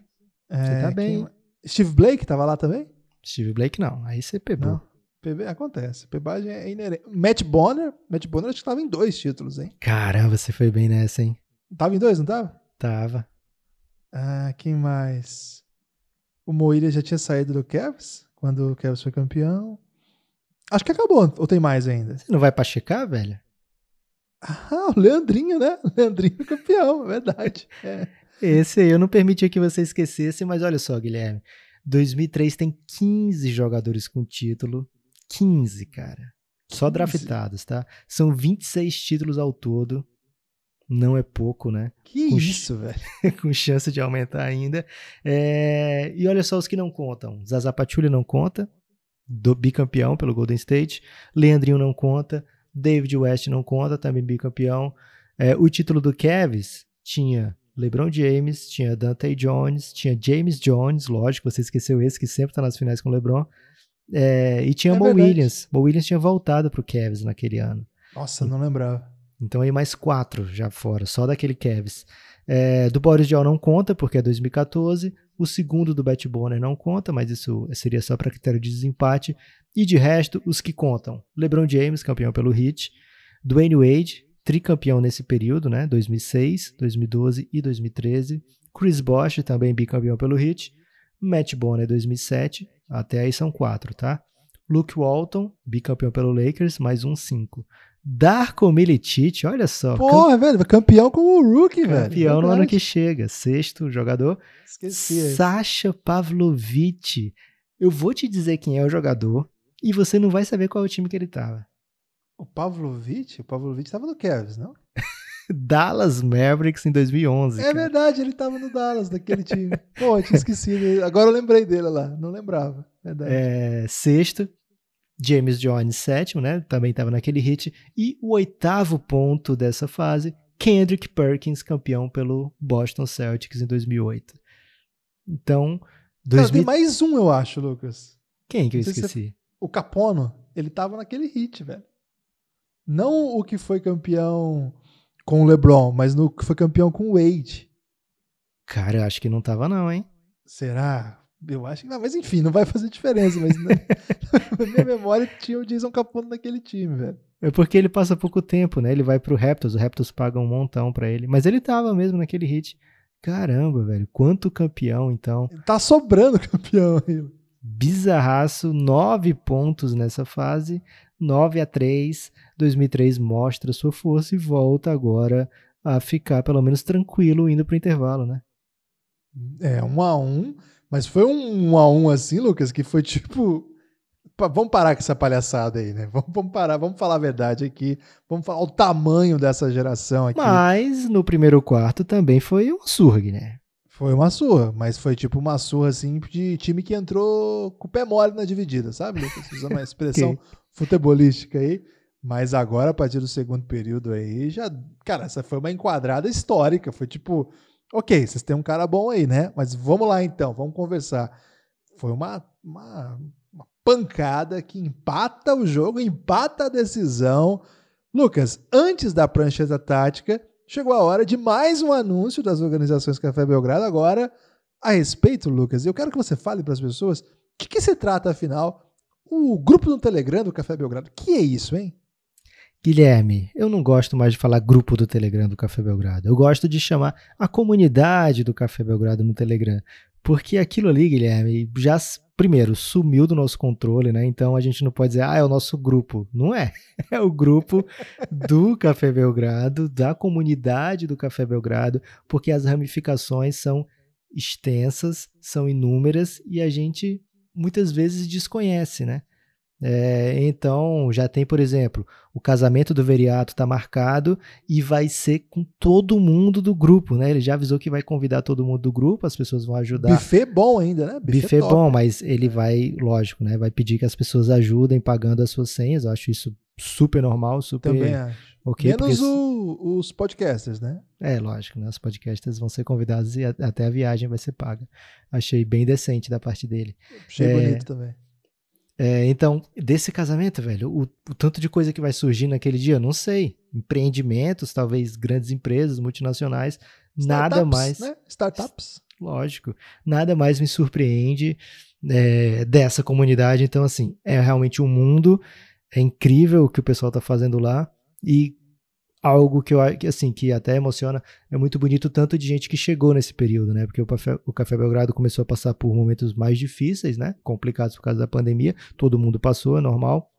É, você tá bem. Quem... Steve Blake tava lá também? Steve Blake não. Aí você pegou. Não. PB acontece. Pebagem é inerente. Matt Bonner, Matt Bonner acho que tava em dois títulos, hein? Caramba, você foi bem nessa, hein? Tava em dois, não tava? Tava. Ah, quem mais? O Moíra já tinha saído do Cavs, quando o Cavs foi campeão. Acho que acabou, ou tem mais ainda? Você não vai pra checar, velho? Ah, o Leandrinho, né? O Leandrinho campeão, é verdade. É. Esse aí eu não permitia que você esquecesse, mas olha só, Guilherme. 2003 tem 15 jogadores com título. 15, cara. Só 15. draftados, tá? São 26 títulos ao todo não é pouco, né? Que com isso, velho. com chance de aumentar ainda. É... E olha só os que não contam. Zaza Pachulia não conta, do bicampeão pelo Golden State. Leandrinho não conta. David West não conta, também bicampeão. É, o título do Cavs tinha LeBron James, tinha Dante Jones, tinha James Jones, lógico, você esqueceu esse que sempre tá nas finais com o LeBron. É, e tinha é Mo verdade. Williams. Mo Williams tinha voltado pro Cavs naquele ano. Nossa, não lembrava. Então aí mais quatro já fora, só daquele Cavs. É, do Boris Diaw não conta, porque é 2014. O segundo do Bet Bonner não conta, mas isso seria só para critério de desempate. E de resto, os que contam: LeBron James, campeão pelo Heat. Dwayne Wade, tricampeão nesse período, né? 2006, 2012 e 2013. Chris Bosh, também bicampeão pelo Heat. Matt Bonner, 2007. Até aí são quatro, tá? Luke Walton, bicampeão pelo Lakers, mais um cinco. Darko Milicic, olha só. Porra, velho, campeão com o Rookie, campeão velho. Campeão no ano que chega. Sexto jogador. Esqueci. Sasha Pavlovic. Eu vou te dizer quem é o jogador e você não vai saber qual é o time que ele tava. O Pavlovic? O Pavlovic tava no Cavs, não? Dallas Mavericks em 2011. É cara. verdade, ele tava no Dallas, daquele time. Pô, eu tinha esquecido. Agora eu lembrei dele lá, não lembrava. Verdade. É, sexto, James Jones, sétimo, né? Também estava naquele hit. E o oitavo ponto dessa fase, Kendrick Perkins, campeão pelo Boston Celtics em 2008. Então, 2000... Cara, tem mais um, eu acho, Lucas. Quem que eu Não sei se esqueci? O Capono, ele tava naquele hit, velho. Não o que foi campeão com o LeBron, mas no que foi campeão com o Wade. Cara, eu acho que não tava não, hein? Será? Eu acho que não, mas enfim, não vai fazer diferença. Mas na, na minha memória tinha o Jason Capono naquele time, velho. É porque ele passa pouco tempo, né? Ele vai pro Raptors, o Raptors paga um montão pra ele. Mas ele tava mesmo naquele hit. Caramba, velho, quanto campeão então. Tá sobrando campeão aí. Bizarraço, nove pontos nessa fase, 9 a 3. 2003 mostra sua força e volta agora a ficar pelo menos tranquilo indo pro intervalo, né? É, um a um. Mas foi um um a um assim, Lucas, que foi tipo. Vamos parar com essa palhaçada aí, né? Vamos, vamos parar, vamos falar a verdade aqui. Vamos falar o tamanho dessa geração aqui. Mas no primeiro quarto também foi um surg, né? Foi uma surra, mas foi tipo uma surra assim de time que entrou com o pé mole na dividida, sabe, Lucas? Usando uma expressão futebolística aí. Mas agora, a partir do segundo período aí, já. Cara, essa foi uma enquadrada histórica. Foi tipo, ok, vocês têm um cara bom aí, né? Mas vamos lá então, vamos conversar. Foi uma, uma, uma pancada que empata o jogo, empata a decisão. Lucas, antes da prancheta tática, chegou a hora de mais um anúncio das organizações Café Belgrado. Agora, a respeito, Lucas, eu quero que você fale para as pessoas o que, que se trata, afinal, o grupo no Telegram do Café Belgrado. que é isso, hein? Guilherme, eu não gosto mais de falar grupo do Telegram do Café Belgrado. Eu gosto de chamar a comunidade do Café Belgrado no Telegram. Porque aquilo ali, Guilherme, já, primeiro, sumiu do nosso controle, né? Então a gente não pode dizer, ah, é o nosso grupo. Não é. É o grupo do Café Belgrado, da comunidade do Café Belgrado, porque as ramificações são extensas, são inúmeras e a gente muitas vezes desconhece, né? É, então, já tem, por exemplo, o casamento do Veriato está marcado e vai ser com todo mundo do grupo, né? Ele já avisou que vai convidar todo mundo do grupo, as pessoas vão ajudar. Buffet bom ainda, né? Buffet top. bom, mas ele vai, lógico, né? Vai pedir que as pessoas ajudem pagando as suas senhas. Eu acho isso super normal, super Também acho. ok. Menos porque- o- os podcasters, né? É, lógico, né? Os podcasters vão ser convidados e a- até a viagem vai ser paga. Achei bem decente da parte dele. Achei É. bonito também. É, então, desse casamento, velho, o, o tanto de coisa que vai surgir naquele dia, não sei. Empreendimentos, talvez grandes empresas, multinacionais, nada Startups, mais. Né? Startups. Lógico, nada mais me surpreende é, dessa comunidade. Então, assim, é realmente um mundo, é incrível o que o pessoal tá fazendo lá e algo que eu assim que até emociona é muito bonito tanto de gente que chegou nesse período, né? Porque o Café, o Café Belgrado começou a passar por momentos mais difíceis, né? Complicados por causa da pandemia. Todo mundo passou, é normal.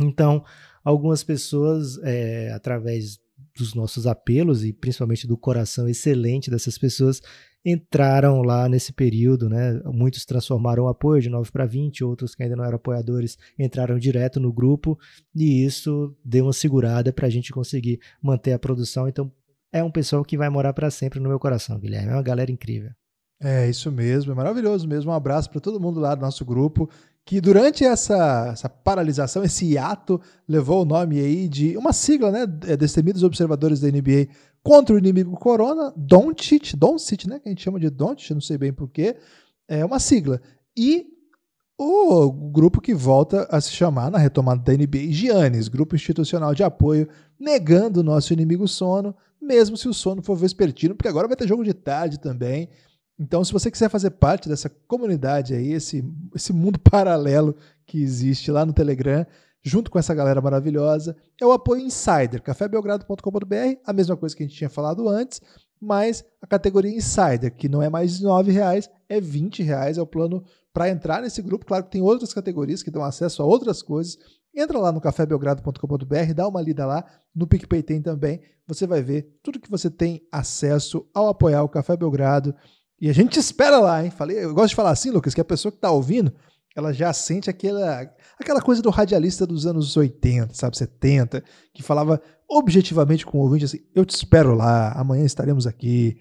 Então, algumas pessoas, é, através dos nossos apelos e principalmente do coração excelente dessas pessoas, entraram lá nesse período, né? Muitos transformaram o apoio de 9 para 20, outros que ainda não eram apoiadores entraram direto no grupo e isso deu uma segurada para a gente conseguir manter a produção. Então, é um pessoal que vai morar para sempre no meu coração, Guilherme. É uma galera incrível. É isso mesmo, é maravilhoso mesmo. Um abraço para todo mundo lá do nosso grupo que durante essa, essa paralisação, esse hiato, levou o nome aí de uma sigla, né, é, destemidos observadores da NBA contra o inimigo Corona, Doncic, Doncic, né, que a gente chama de Doncic, não sei bem porquê, é uma sigla. E o grupo que volta a se chamar na retomada da NBA Giannis, Grupo Institucional de Apoio, negando o nosso inimigo sono, mesmo se o sono for vespertino, porque agora vai ter jogo de tarde também. Então, se você quiser fazer parte dessa comunidade aí, esse, esse mundo paralelo que existe lá no Telegram, junto com essa galera maravilhosa, é o apoio Insider, cafébelgrado.com.br, a mesma coisa que a gente tinha falado antes, mas a categoria Insider, que não é mais de R$ reais, é R$ reais, é o plano para entrar nesse grupo. Claro que tem outras categorias que dão acesso a outras coisas. Entra lá no cafébelgrado.com.br, dá uma lida lá. No PicPay tem também. Você vai ver tudo que você tem acesso ao apoiar o Café Belgrado. E a gente espera lá, hein? Falei, eu gosto de falar assim, Lucas, que a pessoa que está ouvindo, ela já sente aquela, aquela coisa do radialista dos anos 80, sabe, 70, que falava objetivamente com o ouvinte assim: eu te espero lá, amanhã estaremos aqui.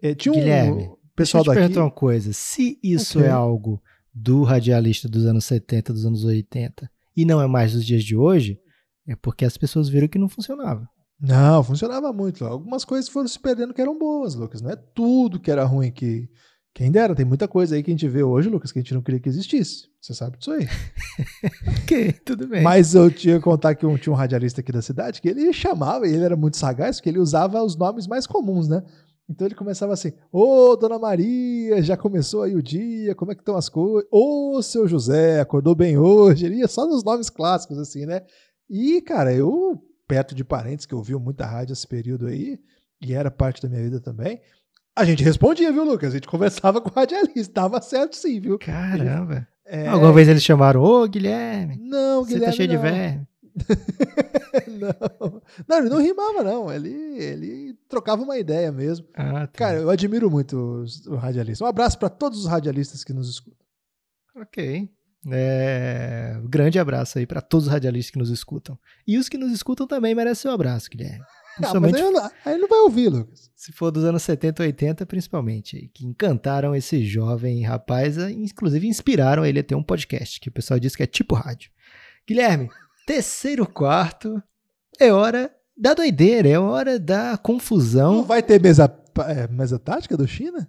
É, tinha um Guilherme, pessoal deixa eu te daqui... perguntar uma coisa: se isso okay. é algo do radialista dos anos 70, dos anos 80, e não é mais dos dias de hoje, é porque as pessoas viram que não funcionava. Não, funcionava muito. Algumas coisas foram se perdendo que eram boas, Lucas. Não é tudo que era ruim que. Quem dera, tem muita coisa aí que a gente vê hoje, Lucas, que a gente não queria que existisse. Você sabe disso aí. ok, tudo bem. Mas eu tinha que contar que um, tinha um radialista aqui da cidade que ele chamava, e ele era muito sagaz, porque ele usava os nomes mais comuns, né? Então ele começava assim: Ô, dona Maria, já começou aí o dia, como é que estão as coisas? Ô, seu José, acordou bem hoje? Ele ia só nos nomes clássicos, assim, né? E, cara, eu, perto de parentes que ouviam muita rádio esse período aí, e era parte da minha vida também, a gente respondia, viu, Lucas? A gente conversava com o radialista, tava certo sim, viu? Caramba. É... Alguma vez eles chamaram, ô, Guilherme. Não, Guilherme. Você tá cheio não. de verme. não. não, ele não rimava, não. Ele, ele trocava uma ideia mesmo. Ah, tá. Cara, eu admiro muito o radialista. Um abraço para todos os radialistas que nos escutam. Ok. É... Grande abraço aí para todos os radialistas que nos escutam. E os que nos escutam também merecem um abraço, Guilherme. Ah, mas aí, não, vai ouvir, Lucas. Se for dos anos 70, 80, principalmente, que encantaram esse jovem rapaz, inclusive inspiraram ele a ter um podcast, que o pessoal diz que é tipo rádio. Guilherme, terceiro quarto, é hora da doideira, é hora da confusão. Não vai ter mesa, é, mesa tática do China?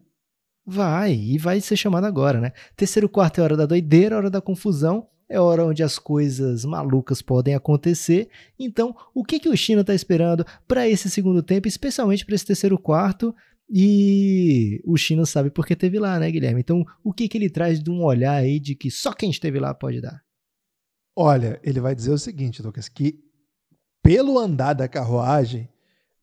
Vai, e vai ser chamado agora, né? Terceiro quarto é hora da doideira, hora da confusão, é hora onde as coisas malucas podem acontecer. Então, o que, que o China está esperando para esse segundo tempo, especialmente para esse terceiro quarto? E o China sabe porque teve lá, né, Guilherme? Então, o que, que ele traz de um olhar aí de que só quem esteve lá pode dar? Olha, ele vai dizer o seguinte, Lucas, que pelo andar da carruagem,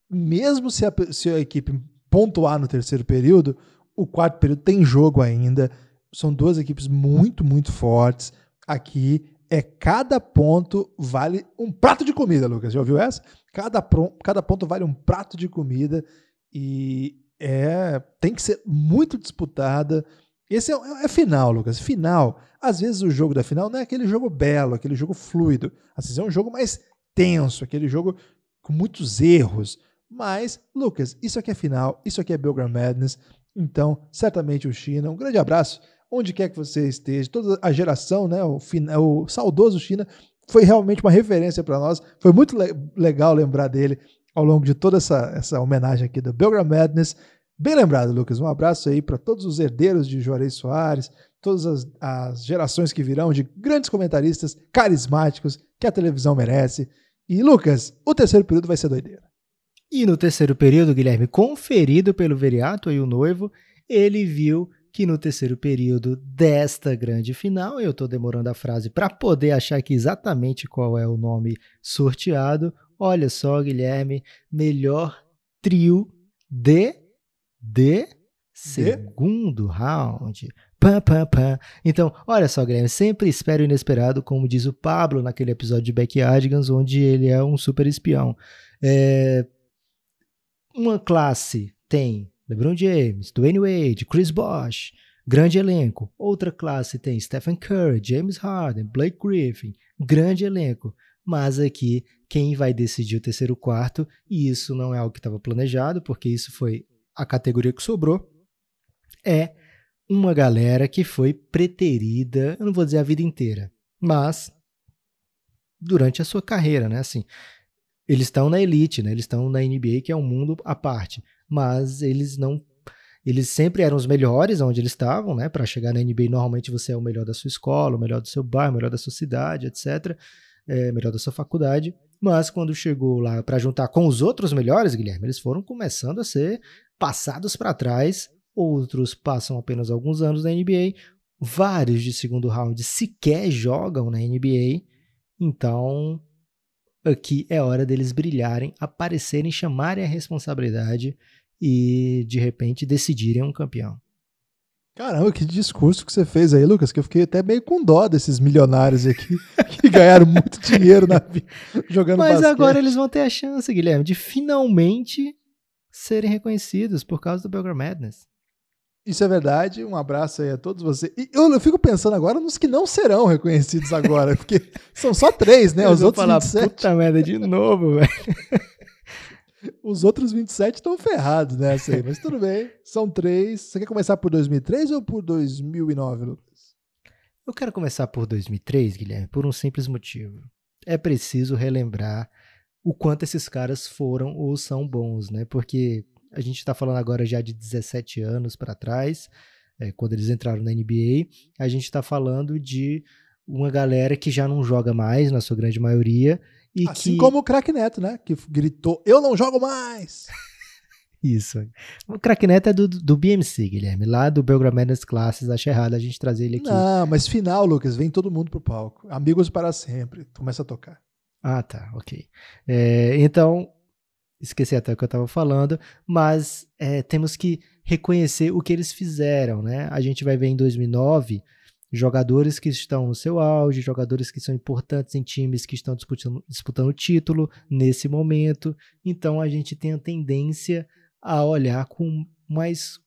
mesmo se a, se a equipe pontuar no terceiro período, o quarto período tem jogo ainda. São duas equipes muito, muito fortes. Aqui é cada ponto vale um prato de comida, Lucas. Já ouviu essa? Cada, cada ponto vale um prato de comida e é tem que ser muito disputada. Esse é, é, final, Lucas. Final. Às vezes o jogo da final não é aquele jogo belo, aquele jogo fluido. Às vezes é um jogo mais tenso, aquele jogo com muitos erros. Mas, Lucas, isso aqui é final, isso aqui é Belgram Madness. Então, certamente o China. Um grande abraço, onde quer que você esteja. Toda a geração, né? O, o saudoso China foi realmente uma referência para nós. Foi muito le legal lembrar dele ao longo de toda essa, essa homenagem aqui do Belgram Madness. Bem lembrado, Lucas. Um abraço aí para todos os herdeiros de Juarez Soares, todas as, as, gerações que virão de grandes comentaristas carismáticos que a televisão merece. E, Lucas, o terceiro período vai ser doideira. E no terceiro período, Guilherme, conferido pelo Veriato e o noivo, ele viu que no terceiro período desta grande final, eu estou demorando a frase para poder achar aqui exatamente qual é o nome sorteado. Olha só, Guilherme, melhor trio de de segundo round. Pam, pam, pam. Então, olha só, Guilherme, sempre espero o inesperado, como diz o Pablo naquele episódio de Backyardigans, onde ele é um super espião. É... Uma classe tem LeBron James, Dwayne Wade, Chris Bosh, grande elenco. Outra classe tem Stephen Curry, James Harden, Blake Griffin, grande elenco. Mas aqui, quem vai decidir o terceiro quarto, e isso não é algo que estava planejado, porque isso foi a categoria que sobrou é uma galera que foi preterida, eu não vou dizer a vida inteira, mas durante a sua carreira, né? Assim, eles estão na elite, né? Eles estão na NBA, que é um mundo à parte, mas eles não Eles sempre eram os melhores onde eles estavam, né? Para chegar na NBA, normalmente você é o melhor da sua escola, o melhor do seu bairro, o melhor da sua cidade, etc. É, melhor da sua faculdade. Mas quando chegou lá para juntar com os outros melhores, Guilherme, eles foram começando a ser passados para trás. Outros passam apenas alguns anos na NBA. Vários de segundo round sequer jogam na NBA. Então, aqui é hora deles brilharem, aparecerem, chamarem a responsabilidade e de repente decidirem um campeão. Caramba, que discurso que você fez aí, Lucas, que eu fiquei até meio com dó desses milionários aqui que ganharam muito dinheiro na vida jogando Mas basquete. agora eles vão ter a chance, Guilherme, de finalmente serem reconhecidos por causa do Belgrade Madness. Isso é verdade. Um abraço aí a todos vocês. E eu, eu fico pensando agora nos que não serão reconhecidos agora, porque são só três, né? Os outros falar, 27. puta merda, de novo, velho. Os outros 27 estão ferrados nessa aí, mas tudo bem. São três. Você quer começar por 2003 ou por 2009, Lucas? Eu quero começar por 2003, Guilherme, por um simples motivo. É preciso relembrar o quanto esses caras foram ou são bons, né? Porque a gente está falando agora já de 17 anos para trás, é, quando eles entraram na NBA. A gente está falando de uma galera que já não joga mais, na sua grande maioria. E assim que... como o craque Neto, né? Que gritou: Eu não jogo mais! Isso. O craque Neto é do, do BMC, Guilherme, lá do Belgrade Madness Classes. Acho errado a gente trazer ele aqui. Não, mas final, Lucas, vem todo mundo pro palco. Amigos para sempre. Começa a tocar. Ah, tá, ok. É, então, esqueci até o que eu estava falando, mas é, temos que reconhecer o que eles fizeram, né? A gente vai ver em 2009 jogadores que estão no seu auge, jogadores que são importantes em times que estão disputando, disputando título nesse momento. Então a gente tem a tendência a olhar com mais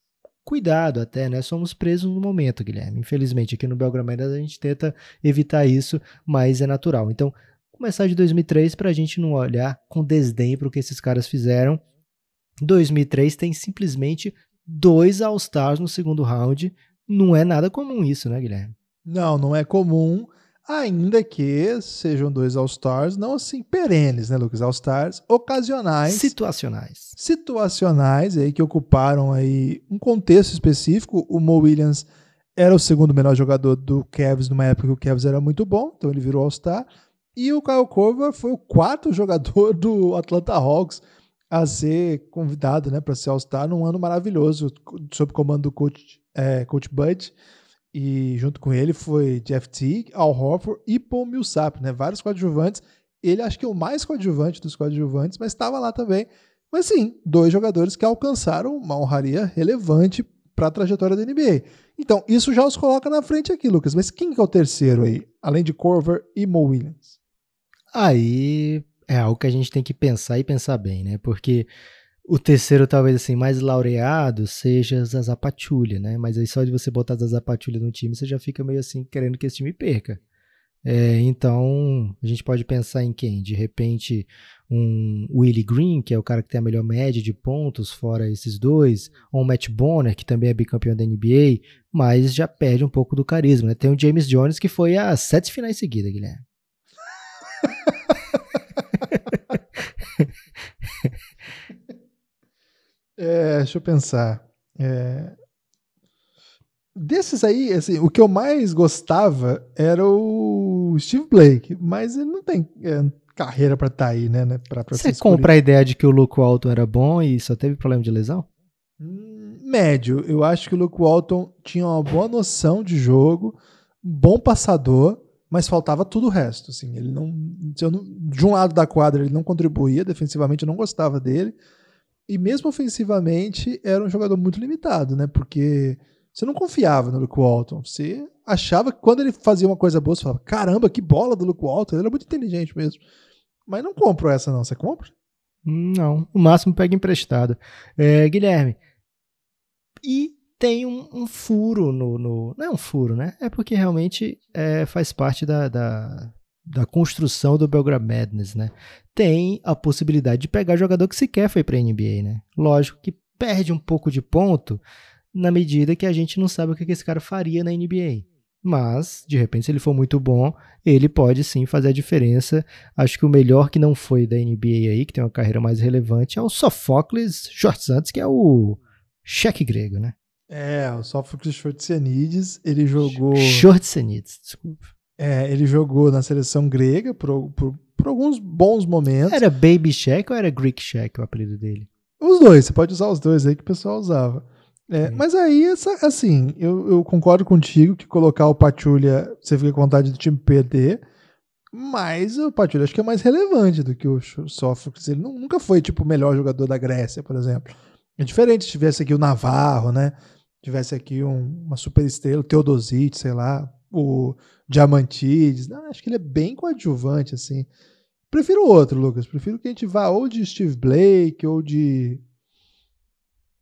cuidado até, né? Somos presos no momento, Guilherme. Infelizmente, aqui no Belgrade a gente tenta evitar isso, mas é natural. Então, começar de 2003 para a gente não olhar com desdém para o que esses caras fizeram. 2003 tem simplesmente dois All-Stars no segundo round. Não é nada comum isso, né, Guilherme? Não, não é comum, ainda que sejam dois All-Stars, não assim perenes, né, Lucas? All-Stars ocasionais. Situacionais. Situacionais aí que ocuparam aí um contexto específico. O Mo Williams era o segundo melhor jogador do Cavs numa época que o Cavs era muito bom, então ele virou All-Star. E o Kyle Korver foi o quarto jogador do Atlanta Hawks a ser convidado né, para ser All-Star num ano maravilhoso, sob comando do coach, é, coach Bud. E junto com ele foi Jeff Teague, Al Horford e Paul Millsap, né? Vários coadjuvantes. Ele acho que é o mais coadjuvante dos coadjuvantes, mas estava lá também. Mas sim, dois jogadores que alcançaram uma honraria relevante para a trajetória da NBA. Então, isso já os coloca na frente aqui, Lucas. Mas quem que é o terceiro aí, além de Corver e Mo Williams? Aí é algo que a gente tem que pensar e pensar bem, né? Porque o terceiro, talvez assim, mais laureado seja Zaza Pachulia, né? Mas aí só de você botar Zaza Pachulia no time, você já fica meio assim querendo que esse time perca. É, então, a gente pode pensar em quem? De repente, um Willie Green, que é o cara que tem a melhor média de pontos, fora esses dois, ou um Matt Bonner, que também é bicampeão da NBA, mas já perde um pouco do carisma, né? Tem o James Jones, que foi a sete finais seguidas, Guilherme. É, deixa eu pensar. É... Desses aí, assim, o que eu mais gostava era o Steve Blake, mas ele não tem é, carreira para estar tá aí, né? né pra, pra Você compra a ideia de que o Luke Walton era bom e só teve problema de lesão? Hum, médio. Eu acho que o Luke Walton tinha uma boa noção de jogo, bom passador, mas faltava tudo o resto. Assim, ele não, não, de um lado da quadra ele não contribuía, defensivamente eu não gostava dele. E mesmo ofensivamente, era um jogador muito limitado, né? Porque você não confiava no Luke Walton. Você achava que quando ele fazia uma coisa boa, você falava: caramba, que bola do Luke Walton. Ele era muito inteligente mesmo. Mas não compro essa, não. Você compra? Não. O máximo pega emprestado. É, Guilherme. E tem um, um furo no, no, Não é um furo, né? É porque realmente é, faz parte da, da, da construção do Belgrade Madness, né? Tem a possibilidade de pegar jogador que sequer foi para a NBA, né? Lógico que perde um pouco de ponto na medida que a gente não sabe o que esse cara faria na NBA. Mas, de repente, se ele for muito bom, ele pode sim fazer a diferença. Acho que o melhor que não foi da NBA aí, que tem uma carreira mais relevante, é o Sofocles Short Santos, que é o cheque grego, né? É, o Sófocles Shortsianides, ele jogou. Shortsianides, desculpa. É, ele jogou na seleção grega por, por, por alguns bons momentos. Era Baby Shack ou era Greek Shack o apelido dele? Os dois, você pode usar os dois aí que o pessoal usava. É, Mas aí, essa, assim, eu, eu, concordo contigo que colocar o Patulha, você fica com vontade do time perder, mas o Patulha acho que é mais relevante do que o Sófocles. Ele nunca foi, tipo, o melhor jogador da Grécia, por exemplo. É diferente se tivesse aqui o Navarro, né? Tivesse aqui um, uma super estrela, o Teodosite, sei lá, o Diamantides. Não, acho que ele é bem coadjuvante, assim. Prefiro outro, Lucas. Prefiro que a gente vá ou de Steve Blake ou de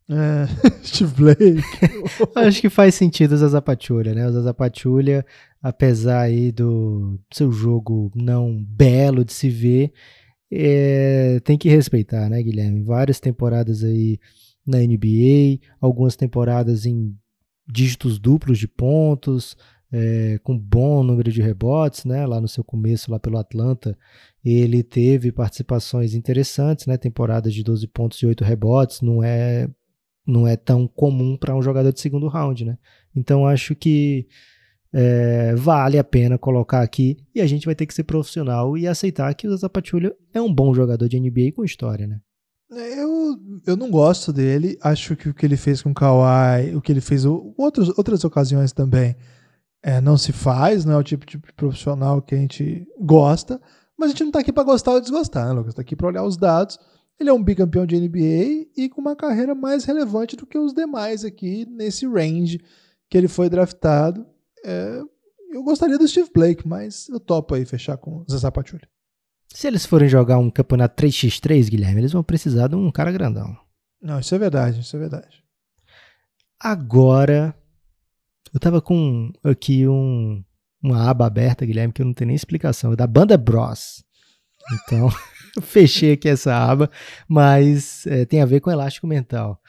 é, Steve Blake. Acho que faz sentido o Zaza né? O Zaza apesar aí do seu jogo não belo de se ver, é, tem que respeitar, né, Guilherme? Várias temporadas aí na NBA, algumas temporadas em dígitos duplos de pontos, é, com bom número de rebotes, né? Lá no seu começo, lá pelo Atlanta, ele teve participações interessantes, né? Temporadas de 12 pontos e 8 rebotes, não é não é tão comum para um jogador de segundo round, né? Então acho que é, vale a pena colocar aqui e a gente vai ter que ser profissional e aceitar que o Zaza é um bom jogador de NBA com história, né? Eu, eu não gosto dele, acho que o que ele fez com o Kawhi, o que ele fez em outras ocasiões também, é, não se faz, não é o tipo de profissional que a gente gosta, mas a gente não está aqui para gostar ou desgostar, né, Lucas? Está aqui para olhar os dados ele é um bicampeão de NBA e com uma carreira mais relevante do que os demais aqui nesse range que ele foi draftado. É, eu gostaria do Steve Blake, mas eu topo aí fechar com o Zé. Se eles forem jogar um campeonato 3x3, Guilherme, eles vão precisar de um cara grandão. Não, isso é verdade, isso é verdade. Agora, eu tava com aqui um, uma aba aberta, Guilherme, que eu não tenho nem explicação. É da banda Bros. Então. fechei aqui essa aba, mas é, tem a ver com elástico mental.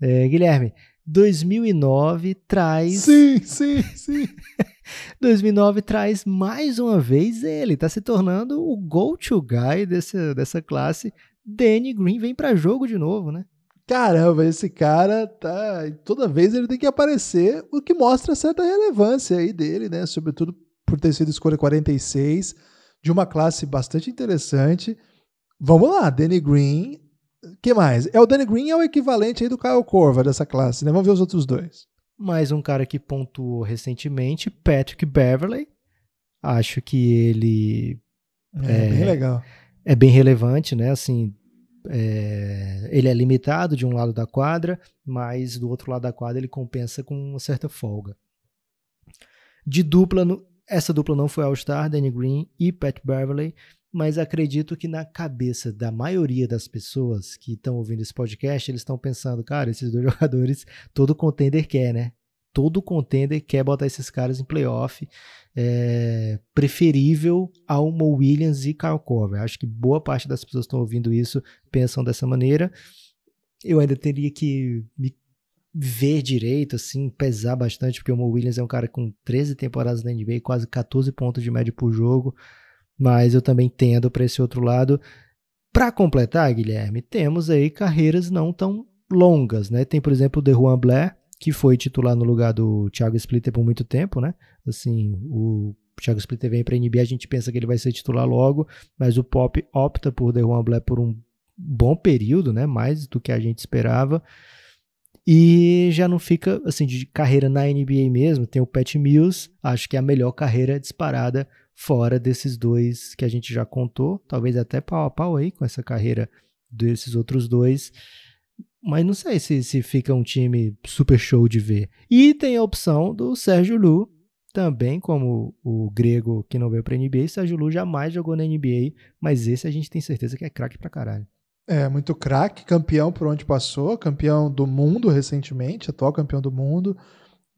É, Guilherme, 2009 traz. Sim, sim, sim. 2009 traz mais uma vez ele, está se tornando o go-to guy dessa, dessa classe. Danny Green vem para jogo de novo, né? Caramba, esse cara tá. Toda vez ele tem que aparecer, o que mostra certa relevância aí dele, né? Sobretudo por ter sido escolha 46, de uma classe bastante interessante. Vamos lá, Danny Green. que mais? É o Danny Green é o equivalente aí do Kyle Corva dessa classe, né? Vamos ver os outros dois. Mais um cara que pontuou recentemente, Patrick Beverley. Acho que ele é, é bem legal. É bem relevante, né? Assim, é, ele é limitado de um lado da quadra, mas do outro lado da quadra ele compensa com uma certa folga. De dupla, essa dupla não foi All-Star, Danny Green e Pat Beverley, mas acredito que na cabeça da maioria das pessoas que estão ouvindo esse podcast, eles estão pensando, cara, esses dois jogadores, todo contender quer, né? Todo contender quer botar esses caras em playoff, é, preferível ao Mo Williams e Kyle Korver. Acho que boa parte das pessoas que estão ouvindo isso pensam dessa maneira. Eu ainda teria que me ver direito, assim, pesar bastante, porque o Mo Williams é um cara com 13 temporadas na NBA, quase 14 pontos de média por jogo mas eu também tendo para esse outro lado. Para completar, Guilherme, temos aí carreiras não tão longas, né? Tem, por exemplo, o Juan Blair, que foi titular no lugar do Thiago Splitter por muito tempo, né? Assim, o Thiago Splitter vem para a NBA, a gente pensa que ele vai ser titular logo, mas o Pop opta por The Juan Blair por um bom período, né? Mais do que a gente esperava. E já não fica assim de carreira na NBA mesmo. Tem o Pat Mills, acho que é a melhor carreira disparada fora desses dois que a gente já contou, talvez até pau a pau aí com essa carreira desses outros dois. Mas não sei se, se fica um time super show de ver. E tem a opção do Sérgio Lu, também como o grego que não veio para NBA. Sérgio Lu jamais jogou na NBA, mas esse a gente tem certeza que é craque pra caralho. É, muito craque, campeão por onde passou, campeão do mundo recentemente, atual campeão do mundo,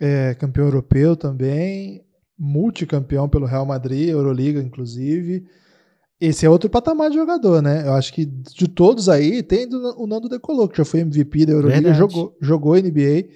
é, campeão europeu também, multicampeão pelo Real Madrid, Euroliga, inclusive. Esse é outro patamar de jogador, né? Eu acho que de todos aí, tem o Nando Decolou, que já foi MVP da Euroliga, jogou, jogou NBA,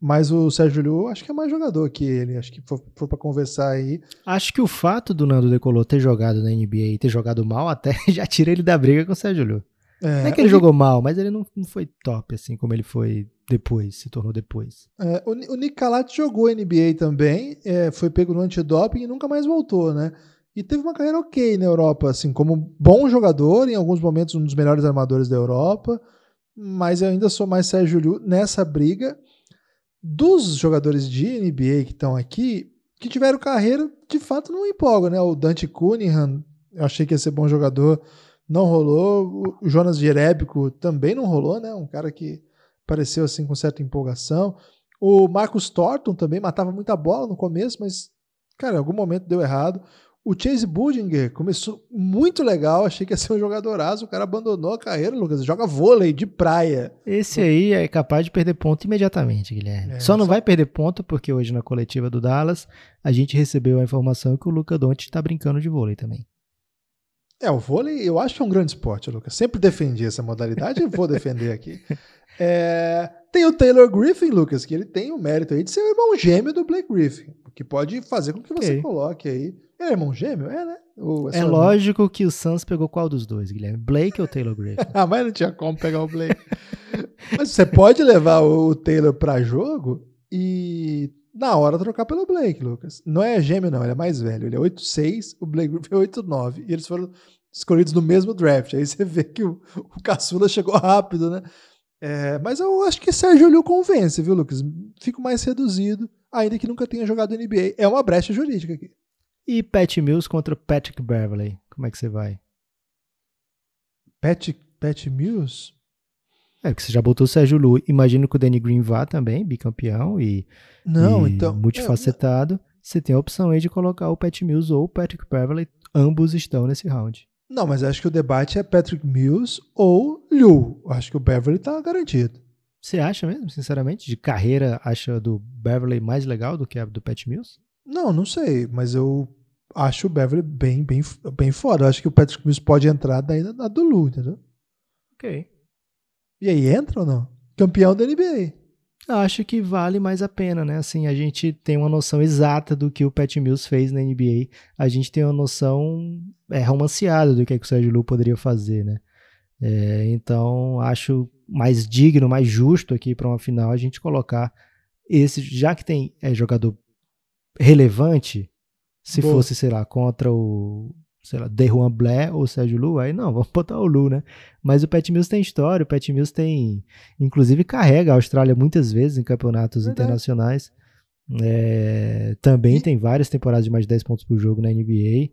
mas o Sérgio Liu acho que é mais jogador que ele. Acho que for, for para conversar aí. Acho que o fato do Nando Decolou ter jogado na NBA e ter jogado mal até já tira ele da briga com o Sérgio Liu. É, não é que ele jogou mal, mas ele não, não foi top, assim, como ele foi depois, se tornou depois. É, o, o Nick Calat jogou NBA também, é, foi pego no antidoping e nunca mais voltou, né? E teve uma carreira ok na Europa, assim, como bom jogador, em alguns momentos um dos melhores armadores da Europa, mas eu ainda sou mais Sérgio Liu nessa briga. Dos jogadores de NBA que estão aqui, que tiveram carreira, de fato não empolga, né? O Dante Cunningham, eu achei que ia ser bom jogador, não rolou. O Jonas Jerebico também não rolou, né? Um cara que pareceu assim com certa empolgação. O Marcus Thornton também matava muita bola no começo, mas, cara, em algum momento deu errado. O Chase Budinger começou muito legal, achei que ia ser um jogadoraço, o cara abandonou a carreira, Lucas, joga vôlei de praia. Esse aí é capaz de perder ponto imediatamente, Guilherme. É, só não só... vai perder ponto porque hoje na coletiva do Dallas a gente recebeu a informação que o Luca Doncic está brincando de vôlei também. É, o vôlei eu acho que é um grande esporte, Lucas. Sempre defendi essa modalidade e vou defender aqui. É, tem o Taylor Griffin, Lucas, que ele tem o mérito aí de ser o irmão gêmeo do Blake Griffin, o que pode fazer com que você okay. coloque aí. Ele é irmão gêmeo? É, né? é, é lógico irmão? que o Suns pegou qual dos dois, Guilherme? Blake ou Taylor Griffin? ah, mas não tinha como pegar o Blake. mas você pode levar o Taylor para jogo e na hora trocar pelo Blake, Lucas. Não é gêmeo, não, ele é mais velho. Ele é 8'6, o Blake Griffin é 8'9. E eles foram escolhidos no mesmo draft. Aí você vê que o, o caçula chegou rápido, né? É, mas eu acho que Sérgio Liu convence, viu, Lucas? Fico mais reduzido, ainda que nunca tenha jogado NBA. É uma brecha jurídica aqui. E Pat Mills contra Patrick Beverly, como é que você vai? Pat, Pat Mills? É, que você já botou o Sérgio Lu. Imagino que o Danny Green vá também, bicampeão e, não, e então, multifacetado. Você tem a opção aí de colocar o Pat Mills ou o Patrick Beverly. Ambos estão nesse round. Não, mas acho que o debate é Patrick Mills ou Liu. Acho que o Beverly tá garantido. Você acha mesmo, sinceramente? De carreira, acha do Beverly mais legal do que a do Pat Mills? Não, não sei, mas eu acho o Beverly bem, bem, bem foda. Eu acho que o Patrick Mills pode entrar daí na, na do Lu, entendeu? Ok. E aí, entra ou não? Campeão da NBA acho que vale mais a pena, né? Assim, a gente tem uma noção exata do que o Pat Mills fez na NBA, a gente tem uma noção é, romanceada do que, é que o Sérgio Lu poderia fazer, né? É, então, acho mais digno, mais justo aqui para uma final a gente colocar esse, já que tem é, jogador relevante, se Boa. fosse, sei lá, contra o sei lá, Derruan Blair ou Sérgio Lu, aí não, vamos botar o Lu, né? Mas o Pat Mills tem história, o Pat Mills tem, inclusive carrega a Austrália muitas vezes em campeonatos Verdade. internacionais. É, também e... tem várias temporadas de mais de 10 pontos por jogo na NBA.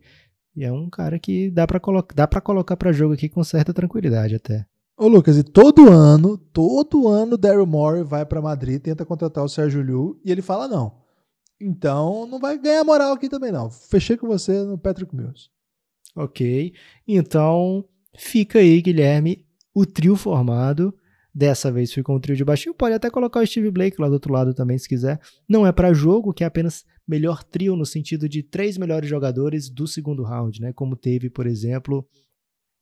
E é um cara que dá para colocar, dá para colocar para jogo aqui com certa tranquilidade até. Ô Lucas, e todo ano, todo ano Daryl Morey vai para Madrid, tenta contratar o Sérgio Liu e ele fala não. Então não vai ganhar moral aqui também não. Fechei com você no Patrick Mills. Ok. Então, fica aí, Guilherme, o trio formado. Dessa vez fica um trio de baixinho. Pode até colocar o Steve Blake lá do outro lado também, se quiser. Não é para jogo, que é apenas melhor trio no sentido de três melhores jogadores do segundo round, né? Como teve, por exemplo,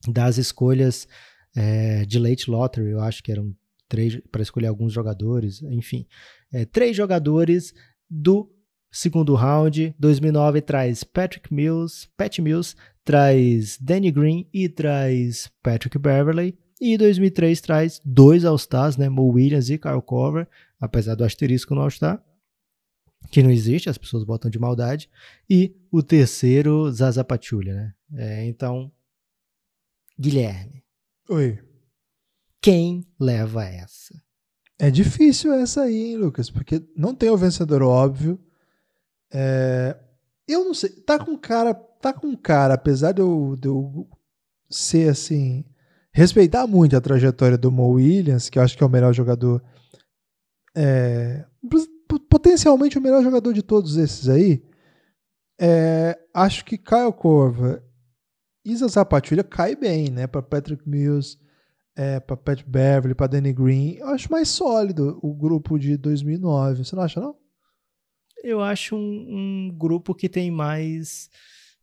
das escolhas é, de late lottery, eu acho que eram três para escolher alguns jogadores, enfim, é, três jogadores do segundo round. 2009 traz Patrick Mills, Pat Mills, traz Danny Green e traz Patrick Beverley. E 2003 traz dois All-Stars, né? Mo Williams e Kyle Korver, apesar do asterisco no All-Star, que não existe, as pessoas botam de maldade. E o terceiro, Zaza Pachulia, né? É, então, Guilherme. Oi. Quem leva essa? É difícil essa aí, hein, Lucas? Porque não tem o vencedor óbvio. É, eu não sei. Tá com cara tá com cara, apesar de eu, de eu ser assim, respeitar muito a trajetória do Mo Williams, que eu acho que é o melhor jogador, é, potencialmente o melhor jogador de todos esses aí, é, acho que Kyle Corva Zaza Pachulia cai bem, né, para Patrick Mills, é, para Pat Beverly, para Danny Green. Eu acho mais sólido o grupo de 2009. Você não acha não? Eu acho um, um grupo que tem mais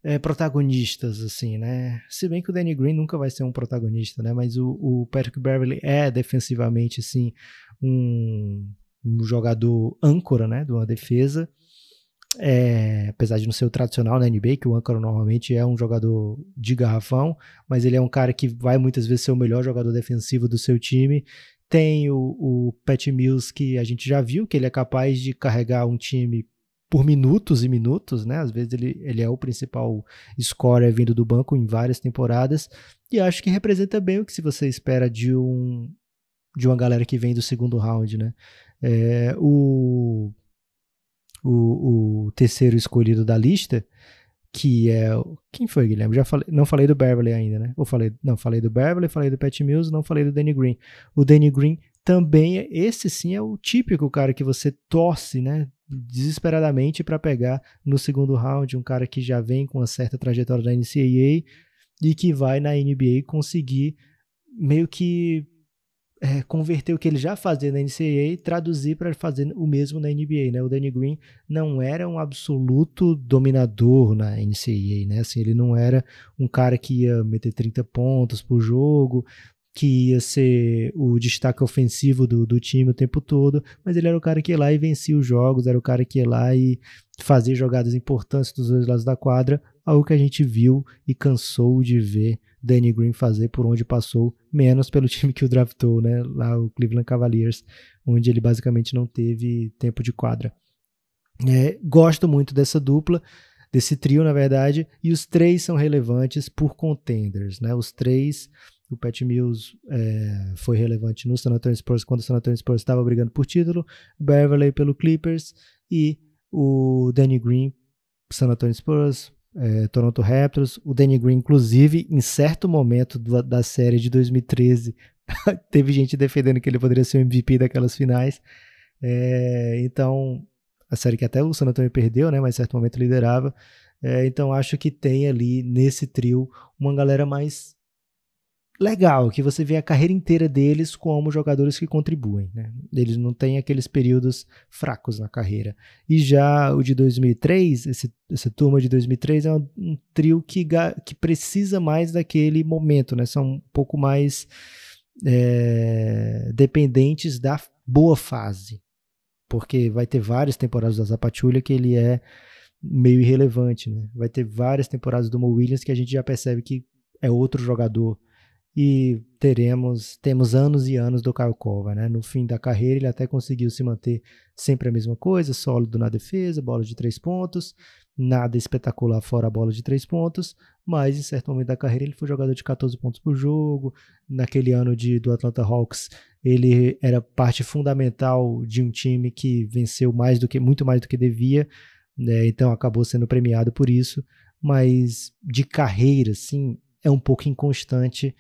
é, protagonistas, assim, né? Se bem que o Danny Green nunca vai ser um protagonista, né? Mas o, o Patrick Beverly é defensivamente, assim, um, um jogador âncora, né? De uma defesa. É, apesar de não ser o tradicional na NBA, que o âncora normalmente é um jogador de garrafão, mas ele é um cara que vai muitas vezes ser o melhor jogador defensivo do seu time Tem o, o Pat Mills, que a gente já viu, que ele é capaz de carregar um time por minutos e minutos, né? Às vezes ele, ele é o principal scorer vindo do banco em várias temporadas. E acho que representa bem o que se você espera de um de uma galera que vem do segundo round, né? É, o, o, o terceiro escolhido da lista, que é. Quem foi, Guilherme? Já falei, não falei do Beverly ainda, né? Ou falei, não, falei do Beverly, falei do Pat Mills, não falei do Danny Green. O Danny Green também, é, esse sim é o típico cara que você torce, né? Desesperadamente para pegar no segundo round, um cara que já vem com uma certa trajetória da NCAA e que vai na NBA conseguir meio que é, converter o que ele já fazia na NCAA e traduzir para fazer o mesmo na NBA, né? O Danny Green não era um absoluto dominador na NCAA, né? Assim, ele não era um cara que ia meter 30 pontos por jogo, que ia ser o destaque ofensivo do, do time o tempo todo, mas ele era o cara que ia lá e vencia os jogos, era o cara que ia lá e fazia jogadas importantes dos dois lados da quadra, algo que a gente viu e cansou de ver Danny Green fazer por onde passou, menos pelo time que o draftou, né? Lá o Cleveland Cavaliers, onde ele basicamente não teve tempo de quadra. É, gosto muito dessa dupla, desse trio, na verdade, e os três são relevantes por contenders, né? Os três, o Pat Mills é, foi relevante no San Antonio Spurs quando o San Antonio Spurs estava brigando por título, Beverly pelo Clippers e o Danny Green, San Antonio Spurs, é, Toronto Raptors. O Danny Green, inclusive, em certo momento do, da série de 2013, teve gente defendendo que ele poderia ser o MVP daquelas finais. É, então, a série que até o San Antonio perdeu, né, mas em certo momento liderava. É, então, acho que tem ali nesse trio uma galera mais legal, que você vê a carreira inteira deles como jogadores que contribuem. Né? Eles não têm aqueles períodos fracos na carreira. E já o de 2003, esse, essa turma de 2003 é um, um trio que, que precisa mais daquele momento, né? são um pouco mais é, dependentes da boa fase. Porque vai ter várias temporadas da Zapatulha que ele é meio irrelevante. Né? Vai ter várias temporadas do Mo Williams que a gente já percebe que é outro jogador e teremos temos anos e anos do Caio Cova, né? No fim da carreira ele até conseguiu se manter sempre a mesma coisa, sólido na defesa, bola de três pontos, nada espetacular fora a bola de três pontos, mas em certo momento da carreira ele foi jogador de 14 pontos por jogo. Naquele ano de, do Atlanta Hawks ele era parte fundamental de um time que venceu mais do que muito mais do que devia, né? Então acabou sendo premiado por isso, mas de carreira, sim, é um pouco inconstante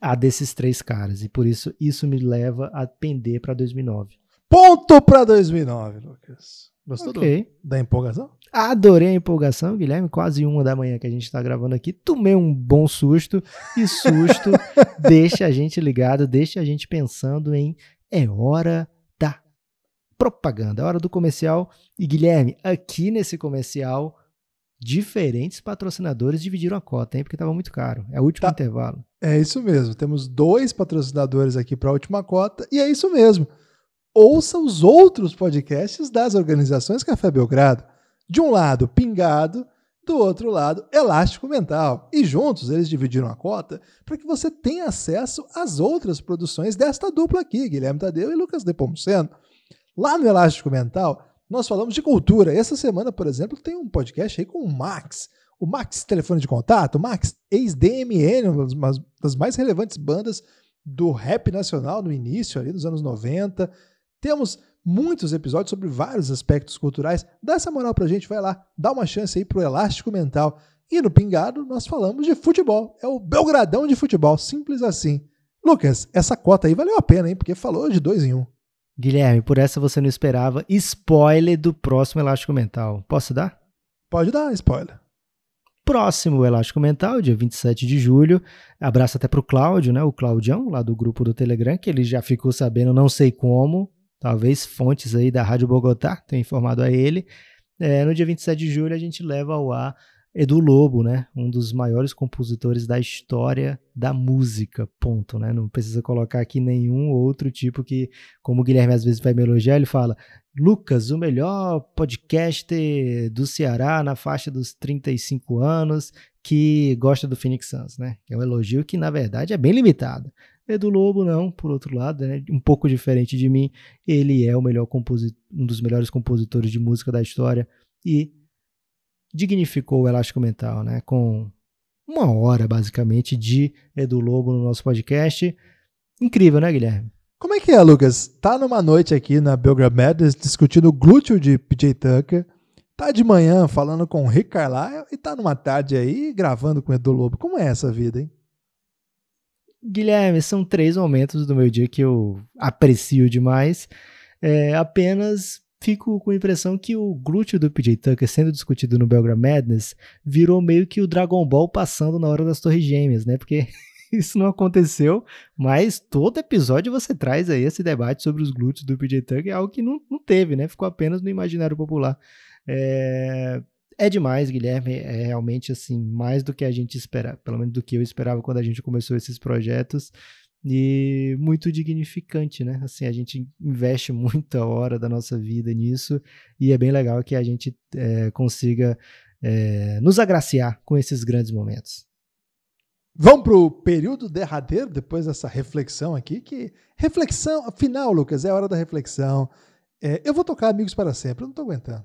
a desses três caras. E por isso, isso me leva a pender para 2009. Ponto para 2009, Lucas. Gostou okay. do, da empolgação? Adorei a empolgação, Guilherme. Quase uma da manhã que a gente está gravando aqui. Tomei um bom susto. E susto deixa a gente ligado, deixa a gente pensando em é hora da propaganda, é hora do comercial. E Guilherme, aqui nesse comercial diferentes patrocinadores dividiram a cota, hein? Porque estava muito caro. É o último tá. intervalo. É isso mesmo. Temos dois patrocinadores aqui para a última cota e é isso mesmo. Ouça os outros podcasts das organizações Café Belgrado. De um lado, Pingado, do outro lado, Elástico Mental. E juntos eles dividiram a cota para que você tenha acesso às outras produções desta dupla aqui, Guilherme Tadeu e Lucas Depomuceno. Lá no Elástico Mental, nós falamos de cultura. Essa semana, por exemplo, tem um podcast aí com o Max. O Max Telefone de Contato, o Max ex-DMN, uma das mais relevantes bandas do rap nacional no início, ali nos anos 90. Temos muitos episódios sobre vários aspectos culturais. Dá essa moral pra gente, vai lá, dá uma chance aí pro Elástico Mental. E no Pingado nós falamos de futebol. É o Belgradão de futebol, simples assim. Lucas, essa cota aí valeu a pena, hein? Porque falou de dois em um. Guilherme, por essa você não esperava. Spoiler do próximo Elástico Mental. Posso dar? Pode dar, spoiler. Próximo Elástico Mental, dia 27 de julho. Abraço até pro Cláudio, né? O Claudião, lá do grupo do Telegram, que ele já ficou sabendo, não sei como. Talvez fontes aí da Rádio Bogotá tenham informado a ele. É, no dia 27 de julho a gente leva ao ar Edu Lobo, né? Um dos maiores compositores da história da música, ponto, né? Não precisa colocar aqui nenhum outro tipo que, como o Guilherme às vezes vai me elogiar, ele fala: Lucas, o melhor podcast do Ceará na faixa dos 35 anos que gosta do Phoenix Suns, né? É um elogio que, na verdade, é bem limitado. Edu Lobo não, por outro lado, né, um pouco diferente de mim, ele é o melhor um dos melhores compositores de música da história e dignificou o Elástico Mental, né, com uma hora basicamente de Edu Lobo no nosso podcast. Incrível, né, Guilherme? Como é que é, Lucas? Tá numa noite aqui na Belgrade Madness discutindo o glúteo de PJ Tucker. Tá de manhã falando com o Rick Carlisle e tá numa tarde aí gravando com o Edu Lobo. Como é essa vida, hein? Guilherme, são três momentos do meu dia que eu aprecio demais. É, apenas fico com a impressão que o glúteo do PJ Tucker sendo discutido no Belgrade Madness virou meio que o Dragon Ball passando na hora das Torres Gêmeas, né? Porque isso não aconteceu, mas todo episódio você traz aí esse debate sobre os glúteos do PJ Tucker, é algo que não, não teve, né? Ficou apenas no imaginário popular. É, é demais, Guilherme, é realmente assim, mais do que a gente esperava, pelo menos do que eu esperava quando a gente começou esses projetos e muito dignificante, né? Assim, a gente investe muita hora da nossa vida nisso e é bem legal que a gente é, consiga é, nos agraciar com esses grandes momentos. Vamos para o período derradeiro, depois dessa reflexão aqui, que reflexão, final, Lucas, é a hora da reflexão. É, eu vou tocar Amigos para Sempre, eu não estou aguentando.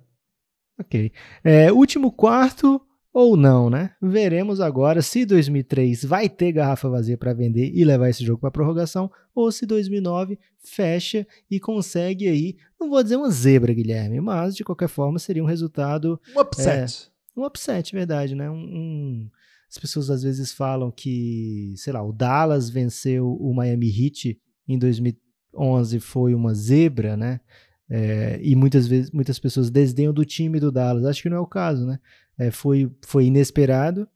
Ok. É, último quarto ou não, né? Veremos agora se 2003 vai ter garrafa vazia para vender e levar esse jogo para prorrogação, ou se 2009 fecha e consegue aí, não vou dizer uma zebra, Guilherme, mas de qualquer forma seria um resultado. Um upset. É, um upset, verdade, né? Um, um as pessoas às vezes falam que, sei lá, o Dallas venceu o Miami Heat em 2011 foi uma zebra, né? É, e muitas vezes muitas pessoas desdenham do time do Dallas. Acho que não é o caso, né? É, foi, foi inesperado,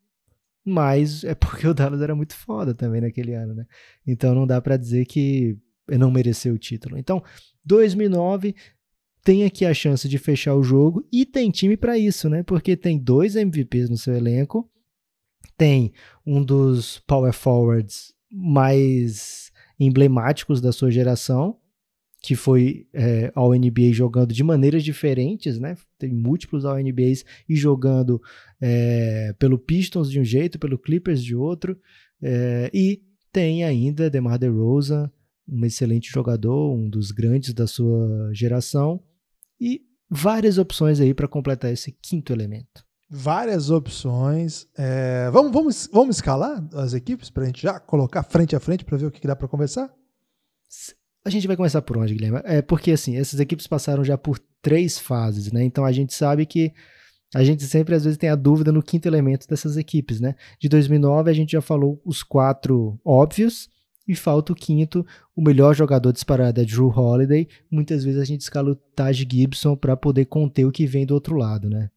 mas é porque o Dallas era muito foda também naquele ano, né? Então não dá para dizer que não mereceu o título. Então, 2009 tem aqui a chance de fechar o jogo e tem time para isso, né? Porque tem dois MVPs no seu elenco tem um dos power forwards mais emblemáticos da sua geração, que foi é, ao NBA jogando de maneiras diferentes, né? Tem múltiplos ao NBAs e jogando é, pelo Pistons de um jeito, pelo Clippers de outro. É, e tem ainda DeMar DeRozan, um excelente jogador, um dos grandes da sua geração. E várias opções aí para completar esse quinto elemento várias opções. É, vamos, vamos, vamos escalar as equipes para a gente já colocar frente a frente para ver o que, que dá para conversar? A gente vai começar por onde, Guilherme? É porque assim, essas equipes passaram já por três fases, né? Então a gente sabe que a gente sempre às vezes tem a dúvida no quinto elemento dessas equipes, né? De 2009 a gente já falou os quatro óbvios e falta o quinto, o melhor jogador disparado é Drew Holiday. Muitas vezes a gente escala o Taj Gibson para poder conter o que vem do outro lado, né?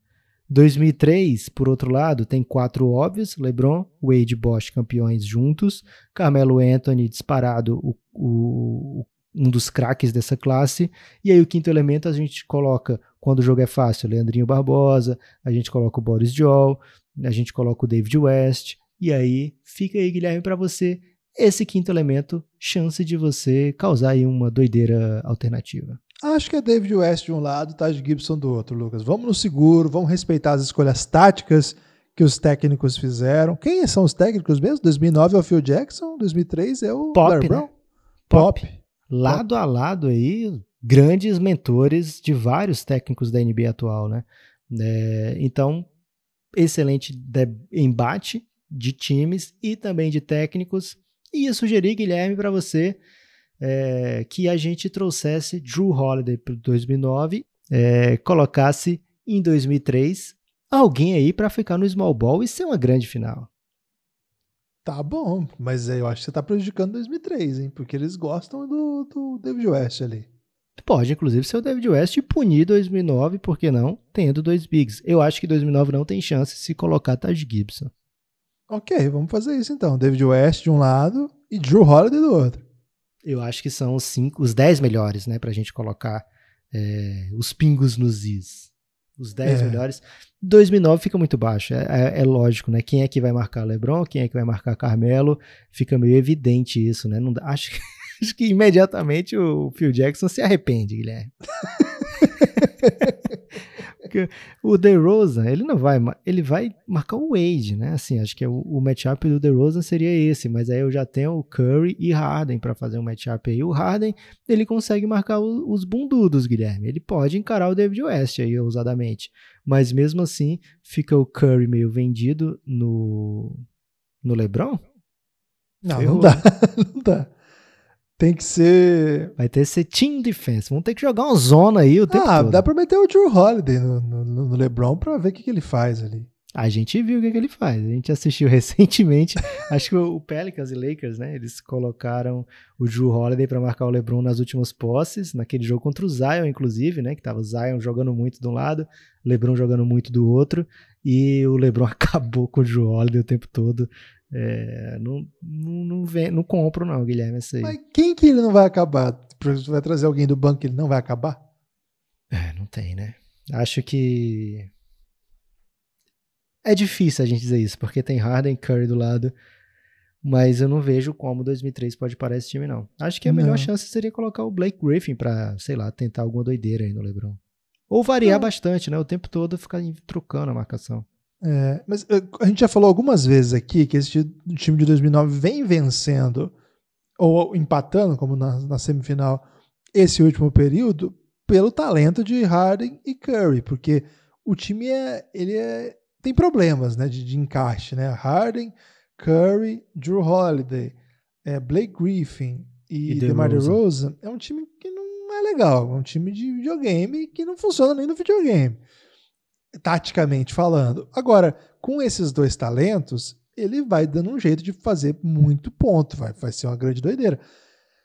2003, por outro lado, tem quatro óbvios: LeBron, Wade Bosch campeões juntos, Carmelo Anthony disparado o, o, um dos craques dessa classe, e aí o quinto elemento a gente coloca, quando o jogo é fácil, Leandrinho Barbosa, a gente coloca o Boris Joel, a gente coloca o David West, e aí fica aí, Guilherme, para você esse quinto elemento, chance de você causar aí uma doideira alternativa. Acho que é David West de um lado, Taj Gibson do outro, Lucas. Vamos no seguro, vamos respeitar as escolhas táticas que os técnicos fizeram. Quem são os técnicos mesmo? 2009 é o Phil Jackson, 2003 é o Pop, Larry né? Brown. Pop. Pop. Lado a lado aí, grandes mentores de vários técnicos da NBA atual, né? É, então, excelente embate de times e também de técnicos. E ia sugerir, Guilherme, para você é, que a gente trouxesse Drew Holiday para 2009, é, colocasse em 2003 alguém aí para ficar no small ball e ser uma grande final. Tá bom, mas eu acho que você tá prejudicando 2003, hein? Porque eles gostam do, do David West ali. Pode, inclusive, ser o David West e punir 2009, por que não? Tendo dois bigs. Eu acho que 2009 não tem chance se colocar Taj Gibson. Ok, vamos fazer isso então. David West de um lado e Drew Holiday do outro eu acho que são os, cinco, os dez melhores, né? Pra gente colocar é, os pingos nos is. Os dez é. melhores. 2009 fica muito baixo, é, é, é, lógico, né? Quem é que vai marcar LeBron, quem é que vai marcar Carmelo, fica meio evidente isso, né? Não, acho, acho que imediatamente o Phil Jackson se arrepende, Guilherme. O DeRozan, ele não vai, ele vai marcar o Wade, né? Assim, acho que é o, o matchup do DeRozan seria esse, mas aí eu já tenho o Curry e Harden para fazer um matchup aí. O Harden, ele consegue marcar o, os bundudos, Guilherme. Ele pode encarar o David West aí ousadamente, mas mesmo assim fica o Curry meio vendido no no LeBron? Não, não dá, não dá. Tem que ser. Vai ter que ser team defense. Vamos ter que jogar uma zona aí o tempo ah, todo. dá pra meter o Drew Holiday no, no, no LeBron pra ver o que, que ele faz ali. A gente viu o que, que ele faz. A gente assistiu recentemente. acho que o Pelicans e Lakers, né? Eles colocaram o Drew Holiday para marcar o LeBron nas últimas posses, naquele jogo contra o Zion, inclusive, né? Que tava o Zion jogando muito de um lado, o LeBron jogando muito do outro, e o LeBron acabou com o Drew Holiday o tempo todo. É, não, não, não, vem, não compro, não, Guilherme. Essa aí. Mas quem que ele não vai acabar? Você vai trazer alguém do banco que ele não vai acabar? É, não tem, né? Acho que. É difícil a gente dizer isso, porque tem Harden e Curry do lado. Mas eu não vejo como 2003 pode parar esse time, não. Acho que a não. melhor chance seria colocar o Blake Griffin pra, sei lá, tentar alguma doideira aí no LeBron. Ou variar não. bastante, né? O tempo todo ficar trocando a marcação. É, mas eh, a gente já falou algumas vezes aqui que esse time de 2009 vem vencendo ou empatando, como na, na semifinal, esse último período, pelo talento de Harden e Curry, porque o time é, ele é, tem problemas né, de, de encaixe. Né? Harden, Curry, Drew Holiday, é, Blake Griffin e, e DeMar DeRozan é um time que não é legal, é um time de videogame que não funciona nem no videogame taticamente falando. Agora, com esses dois talentos, ele vai dando um jeito de fazer muito ponto, vai, vai ser uma grande doideira.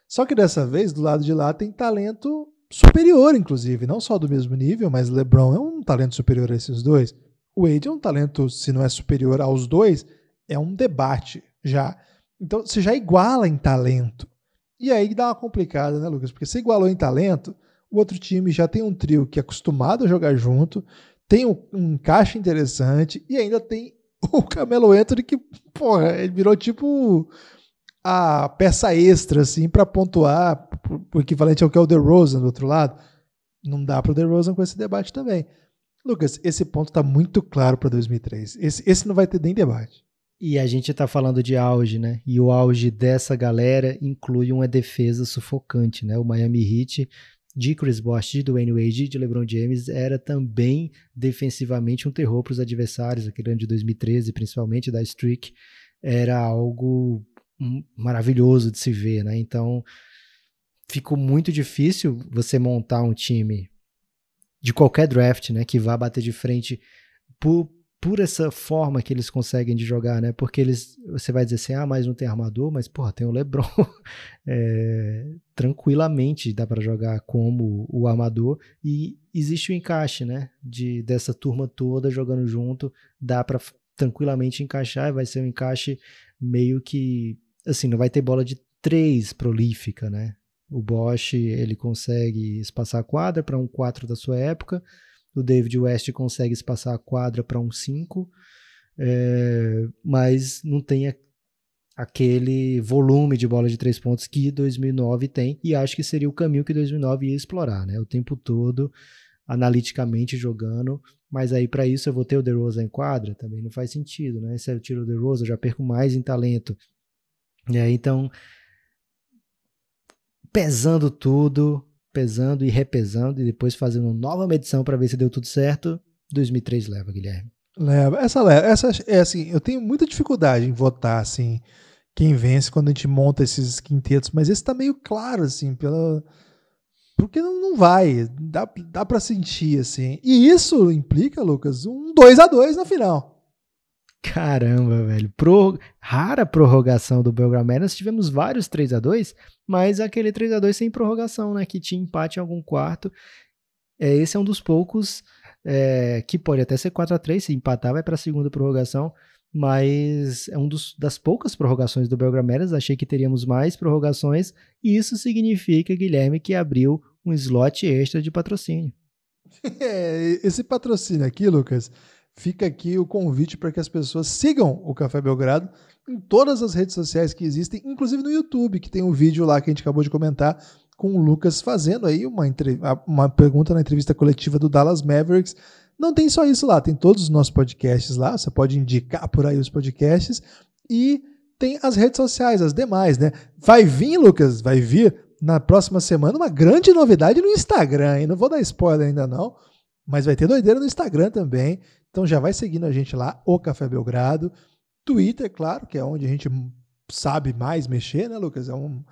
Só que dessa vez, do lado de lá, tem talento superior, inclusive, não só do mesmo nível, mas LeBron é um talento superior a esses dois. O Wade é um talento, se não é superior aos dois, é um debate já. Então você já iguala em talento. E aí dá uma complicada, né, Lucas? Porque você igualou em talento, o outro time já tem um trio que é acostumado a jogar junto, tem um, um encaixe interessante e ainda tem o Camelo Anthony que, porra, ele virou tipo a peça extra, assim, para pontuar, o equivalente ao que é o DeRozan do outro lado. Não dá para o DeRozan com esse debate também. Lucas, esse ponto está muito claro para 2003. Esse, esse não vai ter nem debate. E a gente está falando de auge, né? E o auge dessa galera inclui uma defesa sufocante, né? O Miami Heat de Chris Bosh, de Dwayne Wade, de LeBron James era também defensivamente um terror para os adversários, aquele ano de 2013, principalmente da streak, era algo maravilhoso de se ver, né? Então ficou muito difícil você montar um time de qualquer draft, né, que vá bater de frente por, por essa forma que eles conseguem de jogar, né? Porque eles, você vai dizer assim, ah, mas não tem armador, mas porra, tem o LeBron. é, tranquilamente dá para jogar como o armador e existe o encaixe, né? De dessa turma toda jogando junto, dá para tranquilamente encaixar. Vai ser um encaixe meio que, assim, não vai ter bola de três prolífica, né? O Bosch ele consegue espaçar a quadra para um 4 da sua época o David West consegue espaçar a quadra para um 5, é, mas não tem a, aquele volume de bola de três pontos que 2009 tem, e acho que seria o caminho que 2009 ia explorar, né? O tempo todo, analiticamente jogando, mas aí para isso eu vou ter o DeRozan em quadra? Também não faz sentido, né? Se eu tiro o DeRozan, eu já perco mais em talento. Então, pesando tudo, pesando e repesando e depois fazendo nova medição para ver se deu tudo certo, 2003 leva, Guilherme. Leva. Essa leva. Essa é assim, eu tenho muita dificuldade em votar assim quem vence quando a gente monta esses quintetos, mas esse tá meio claro assim, pela porque não, vai, dá, dá para sentir assim. E isso implica, Lucas, um 2 a 2 na final. Caramba, velho. Pro... Rara prorrogação do Belgrano. Nós tivemos vários 3 a 2 mas aquele 3 a 2 sem prorrogação, né? Que tinha empate em algum quarto. É, esse é um dos poucos é, que pode até ser 4 a 3 se empatar, vai para a segunda prorrogação. Mas é um dos, das poucas prorrogações do Belgrameras. Achei que teríamos mais prorrogações. E isso significa, Guilherme, que abriu um slot extra de patrocínio. É, esse patrocínio aqui, Lucas, fica aqui o convite para que as pessoas sigam o Café Belgrado em todas as redes sociais que existem, inclusive no YouTube, que tem um vídeo lá que a gente acabou de comentar com o Lucas fazendo aí uma, uma pergunta na entrevista coletiva do Dallas Mavericks. Não tem só isso lá, tem todos os nossos podcasts lá, você pode indicar por aí os podcasts e tem as redes sociais, as demais, né? Vai vir, Lucas, vai vir na próxima semana uma grande novidade no Instagram, hein? Não vou dar spoiler ainda não, mas vai ter doideira no Instagram também. Então já vai seguindo a gente lá, o Café Belgrado. Twitter, claro, que é onde a gente sabe mais mexer, né, Lucas? É um...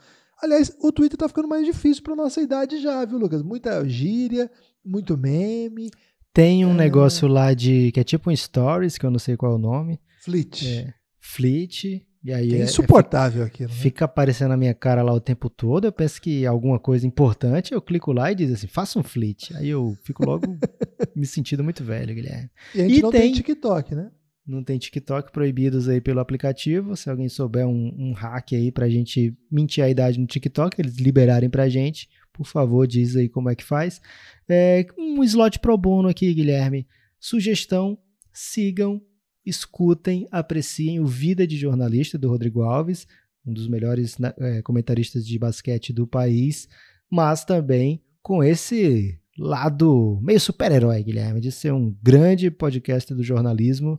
Aliás, o Twitter tá ficando mais difícil para nossa idade já, viu, Lucas? Muita gíria, muito meme. Tem um é... negócio lá de que é tipo um stories, que eu não sei qual é o nome. Fleet. É, Fleet. E aí é, é insuportável é, aquilo. Né? Fica aparecendo na minha cara lá o tempo todo. Eu penso que alguma coisa importante, eu clico lá e diz assim: faça um fleet. Aí eu fico logo me sentindo muito velho, Guilherme. E a gente e não tem, tem TikTok, né? Não tem TikTok proibidos aí pelo aplicativo. Se alguém souber um, um hack aí pra gente mentir a idade no TikTok, eles liberarem pra gente, por favor, diz aí como é que faz. É, um slot pro bono aqui, Guilherme. Sugestão: sigam, escutem, apreciem o Vida de Jornalista do Rodrigo Alves, um dos melhores né, é, comentaristas de basquete do país, mas também com esse lado meio super-herói, Guilherme, de ser um grande podcast do jornalismo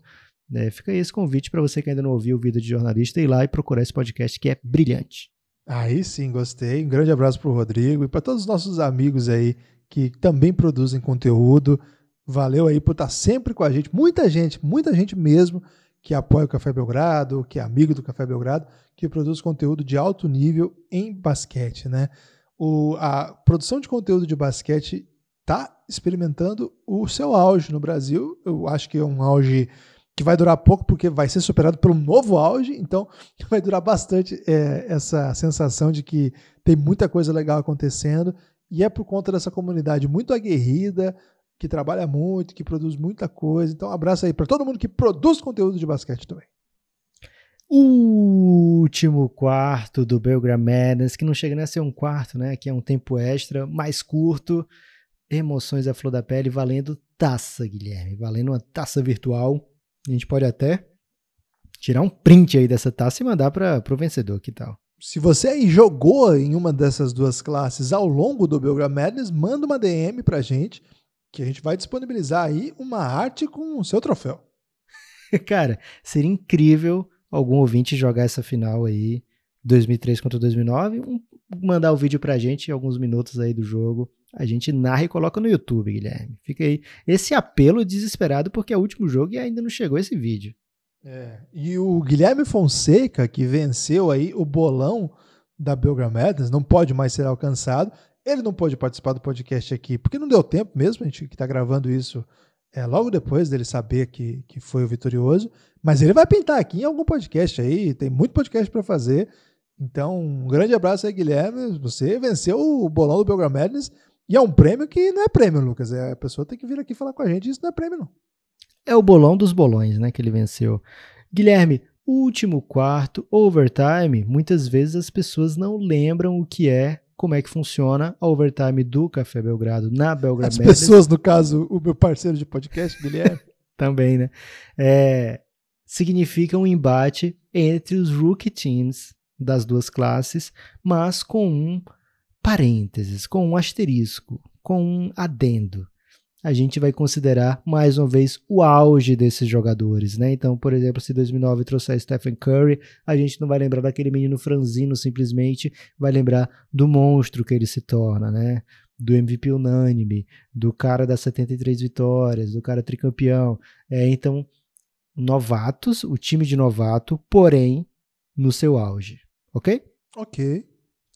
é, fica aí esse convite para você que ainda não ouviu o Vida de Jornalista ir lá e procurar esse podcast que é brilhante. Aí sim, gostei. Um grande abraço para o Rodrigo e para todos os nossos amigos aí que também produzem conteúdo. Valeu aí por estar sempre com a gente. Muita gente, muita gente mesmo que apoia o Café Belgrado, que é amigo do Café Belgrado, que produz conteúdo de alto nível em basquete, né? O, a produção de conteúdo de basquete está experimentando o seu auge no Brasil. Eu acho que é um auge que vai durar pouco porque vai ser superado pelo novo auge, então vai durar bastante é, essa sensação de que tem muita coisa legal acontecendo e é por conta dessa comunidade muito aguerrida, que trabalha muito, que produz muita coisa. Então, um abraço aí para todo mundo que produz conteúdo de basquete também. Último quarto do Belgram Madness, que não chega nem a ser um quarto, né? Que é um tempo extra, mais curto. Emoções à flor da pele, valendo taça, Guilherme. Valendo uma taça virtual a gente pode até tirar um print aí dessa taça e mandar para o vencedor, que tal? Se você aí jogou em uma dessas duas classes ao longo do Belgram Madness, manda uma DM pra gente, que a gente vai disponibilizar aí uma arte com o seu troféu. Cara, seria incrível algum ouvinte jogar essa final aí, 2003 contra 2009, um, mandar o vídeo pra gente, alguns minutos aí do jogo, a gente narra e coloca no YouTube, Guilherme. Fica aí esse apelo desesperado porque é o último jogo e ainda não chegou esse vídeo. É, e o Guilherme Fonseca, que venceu aí o bolão da Belgram Madness, não pode mais ser alcançado. Ele não pôde participar do podcast aqui, porque não deu tempo mesmo, a gente que está gravando isso é, logo depois dele saber que, que foi o vitorioso. Mas ele vai pintar aqui em algum podcast aí, tem muito podcast para fazer. Então, um grande abraço aí, Guilherme. Você venceu o bolão do Belgram Madness e é um prêmio que não é prêmio, Lucas. É, a pessoa tem que vir aqui falar com a gente. Isso não é prêmio, não. É o bolão dos bolões, né? Que ele venceu. Guilherme, último quarto, overtime. Muitas vezes as pessoas não lembram o que é, como é que funciona a overtime do Café Belgrado na Belgrado As pessoas, no caso, o meu parceiro de podcast, Guilherme. Também, né? É, significa um embate entre os rookie teams das duas classes, mas com um parênteses, com um asterisco, com um adendo. A gente vai considerar mais uma vez o auge desses jogadores, né? Então, por exemplo, se 2009 trouxer Stephen Curry, a gente não vai lembrar daquele menino franzino simplesmente, vai lembrar do monstro que ele se torna, né? Do MVP unânime, do cara das 73 vitórias, do cara tricampeão. É, então, novatos, o time de novato, porém no seu auge, ok? Ok.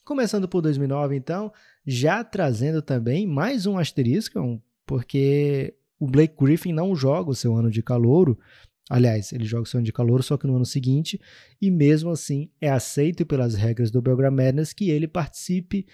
Começando por 2009, então, já trazendo também mais um asterisco, porque o Blake Griffin não joga o seu ano de calouro. Aliás, ele joga o seu ano de calouro só que no ano seguinte, e mesmo assim é aceito pelas regras do Belgram Madness que ele participe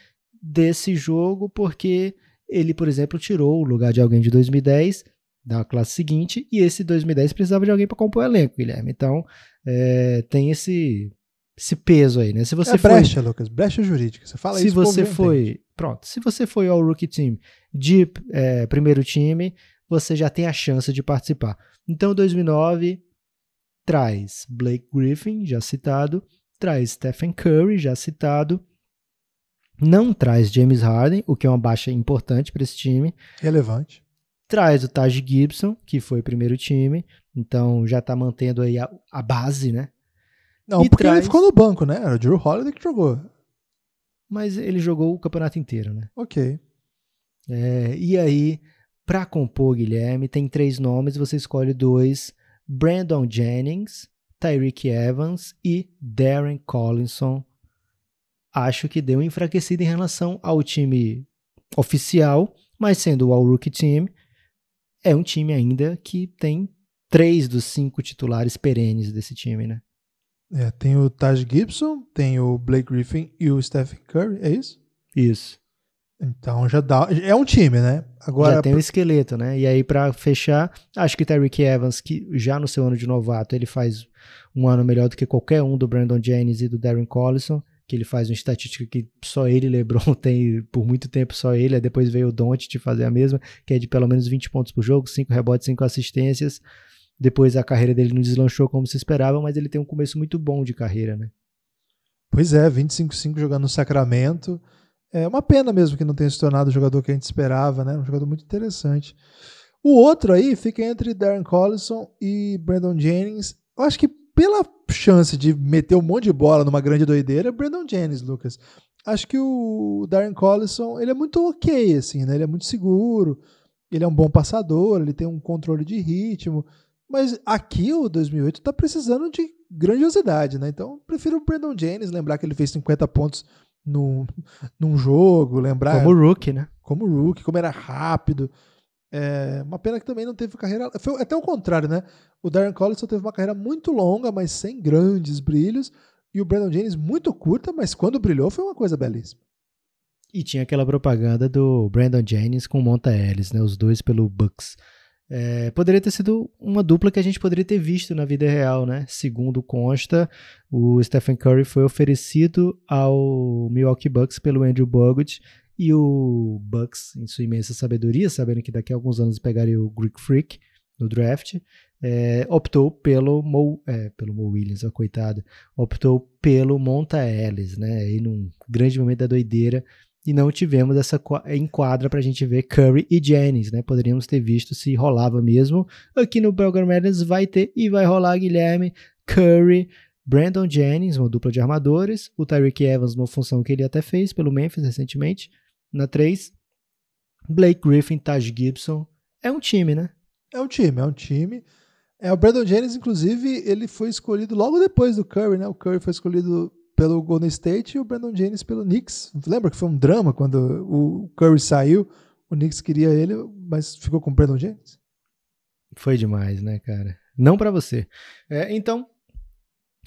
desse jogo, porque ele, por exemplo, tirou o lugar de alguém de 2010 da classe seguinte, e esse 2010 precisava de alguém para compor o elenco, Guilherme. Então, é, tem esse esse peso aí, né? Se você é foi, brecha, Lucas, brecha jurídica. Você fala se isso. Se você foi, pronto, se você foi ao rookie team de é, primeiro time, você já tem a chance de participar. Então, 2009 traz Blake Griffin, já citado, traz Stephen Curry, já citado, não traz James Harden, o que é uma baixa importante para esse time. Relevante. traz o Taj Gibson, que foi primeiro time, então já tá mantendo aí a, a base, né? Não, E porque traz- ele ficou no banco, né? Era o Drew Holiday que jogou. Mas ele jogou o campeonato inteiro, né? Ok. É, e aí, pra compor, Guilherme, tem três nomes, você escolhe dois: Brandon Jennings, Tyreek Evans e Darren Collinson. Acho que deu uma enfraquecida em relação ao time oficial, mas sendo o All-Rookie Team, é um time ainda que tem três dos cinco titulares perenes desse time, né? É, tem o Taj Gibson, tem o Blake Griffin e o Stephen Curry, é isso? Isso. Então já dá. É um time, né? Agora, já tem o esqueleto, né? E aí, pra fechar, acho que Tyreek Evans, que já no seu ano de novato, ele faz um ano melhor do que qualquer um do Brandon Jennings e do Darren Collison, que ele faz uma estatística que só ele LeBron tem por muito tempo, só ele. Aí depois veio o Doncic fazer a mesma, que é de pelo menos 20 pontos por jogo, 5 rebotes, 5 assistências. Depois a carreira dele não deslanchou como se esperava, mas ele tem um começo muito bom de carreira, né? Pois é, 25-5 jogando no Sacramento. É uma pena mesmo que não tenha se tornado o jogador que a gente esperava, né? Um jogador muito interessante. O outro aí fica entre Darren Collison e Brandon Jennings. Eu acho que pela chance de meter um monte de bola numa grande doideira, é Brandon Jennings, Lucas. Acho que o Darren Collison, ele é muito ok, assim, né? Ele é muito seguro, ele é um bom passador, ele tem um controle de ritmo. Mas aqui o 2008 tá precisando de grandiosidade, né? Então, prefiro o Brandon Jennings, lembrar que ele fez 50 pontos num, num jogo, lembrar Como rookie, né? como rookie, como era rápido. É, uma pena que também não teve carreira. Foi até o contrário, né? O Darren Collison teve uma carreira muito longa, mas sem grandes brilhos. E o Brandon Jennings muito curta, mas quando brilhou foi uma coisa belíssima. E tinha aquela propaganda do Brandon Jennings com Monta Ellis, né? Os dois pelo Bucks. É, poderia ter sido uma dupla que a gente poderia ter visto na vida real, né? Segundo consta, o Stephen Curry foi oferecido ao Milwaukee Bucks pelo Andrew Bogut e o Bucks, em sua imensa sabedoria, sabendo que daqui a alguns anos pegaria o Greek Freak no draft, é, optou pelo Mo, é, pelo Mo Williams, ó, coitado, optou pelo Monta Ellis, né? Aí num grande momento da doideira e não tivemos essa qua- enquadra pra gente ver Curry e Jennings, né? Poderíamos ter visto se rolava mesmo. Aqui no Belgrade Madness vai ter e vai rolar Guilherme, Curry, Brandon Jennings, uma dupla de armadores, o Tyreek Evans, uma função que ele até fez pelo Memphis recentemente, na 3, Blake Griffin, Taj Gibson. É um time, né? É um time, é um time. É, o Brandon Jennings, inclusive, ele foi escolhido logo depois do Curry, né? O Curry foi escolhido pelo Golden State e o Brandon Jennings pelo Knicks. Lembra que foi um drama quando o Curry saiu? O Knicks queria ele, mas ficou com o Brandon Jennings? Foi demais, né, cara? Não pra você. É, então,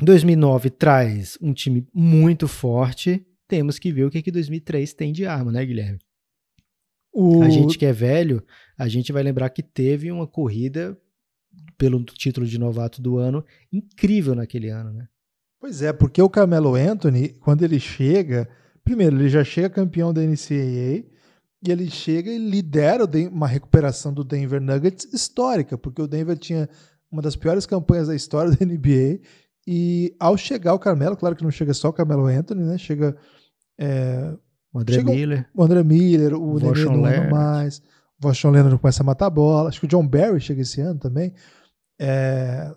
2009 traz um time muito forte. Temos que ver o que, que 2003 tem de arma, né, Guilherme? O... A gente que é velho, a gente vai lembrar que teve uma corrida pelo título de novato do ano incrível naquele ano, né? Pois é, porque o Carmelo Anthony, quando ele chega, primeiro, ele já chega campeão da NCAA e ele chega e lidera uma recuperação do Denver Nuggets histórica, porque o Denver tinha uma das piores campanhas da história da NBA e ao chegar o Carmelo, claro que não chega só o Carmelo Anthony, né? Chega é, O André Chega Miller. o André Miller, o Nenê não anda mais, o Voshon Leonard começa a matar a bola, acho que o John Barry chega esse ano também, É,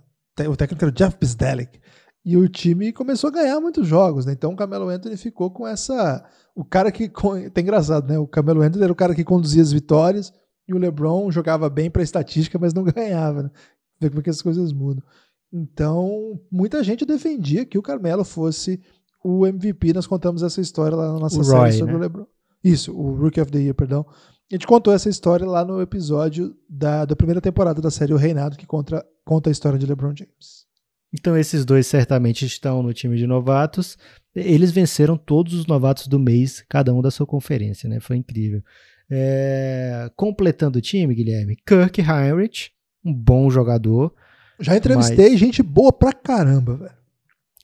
o técnico era o Jeff Bisdelic, e o time começou a ganhar muitos jogos, né? então o Camelo Anthony ficou com essa, o cara que, con- tá engraçado, né? o Camelo Anthony era o cara que conduzia as vitórias, e o LeBron jogava bem para estatística, mas não ganhava, né? Vê como é que as coisas mudam. Então, muita gente defendia que o Carmelo fosse o MVP. Nós contamos essa história lá na nossa O série Roy, sobre né? o LeBron. Isso, o Rookie of the Year, perdão. A gente contou essa história lá no episódio da, da primeira temporada da série O Reinado, que conta, conta a história de LeBron James. Então esses dois certamente estão no time de novatos. Eles venceram todos os novatos do mês, cada um da sua conferência, né? Foi incrível. É, Completando o time, Guilherme, Kirk Heinrich, um bom jogador, Já entrevistei Mas- gente boa pra caramba, velho.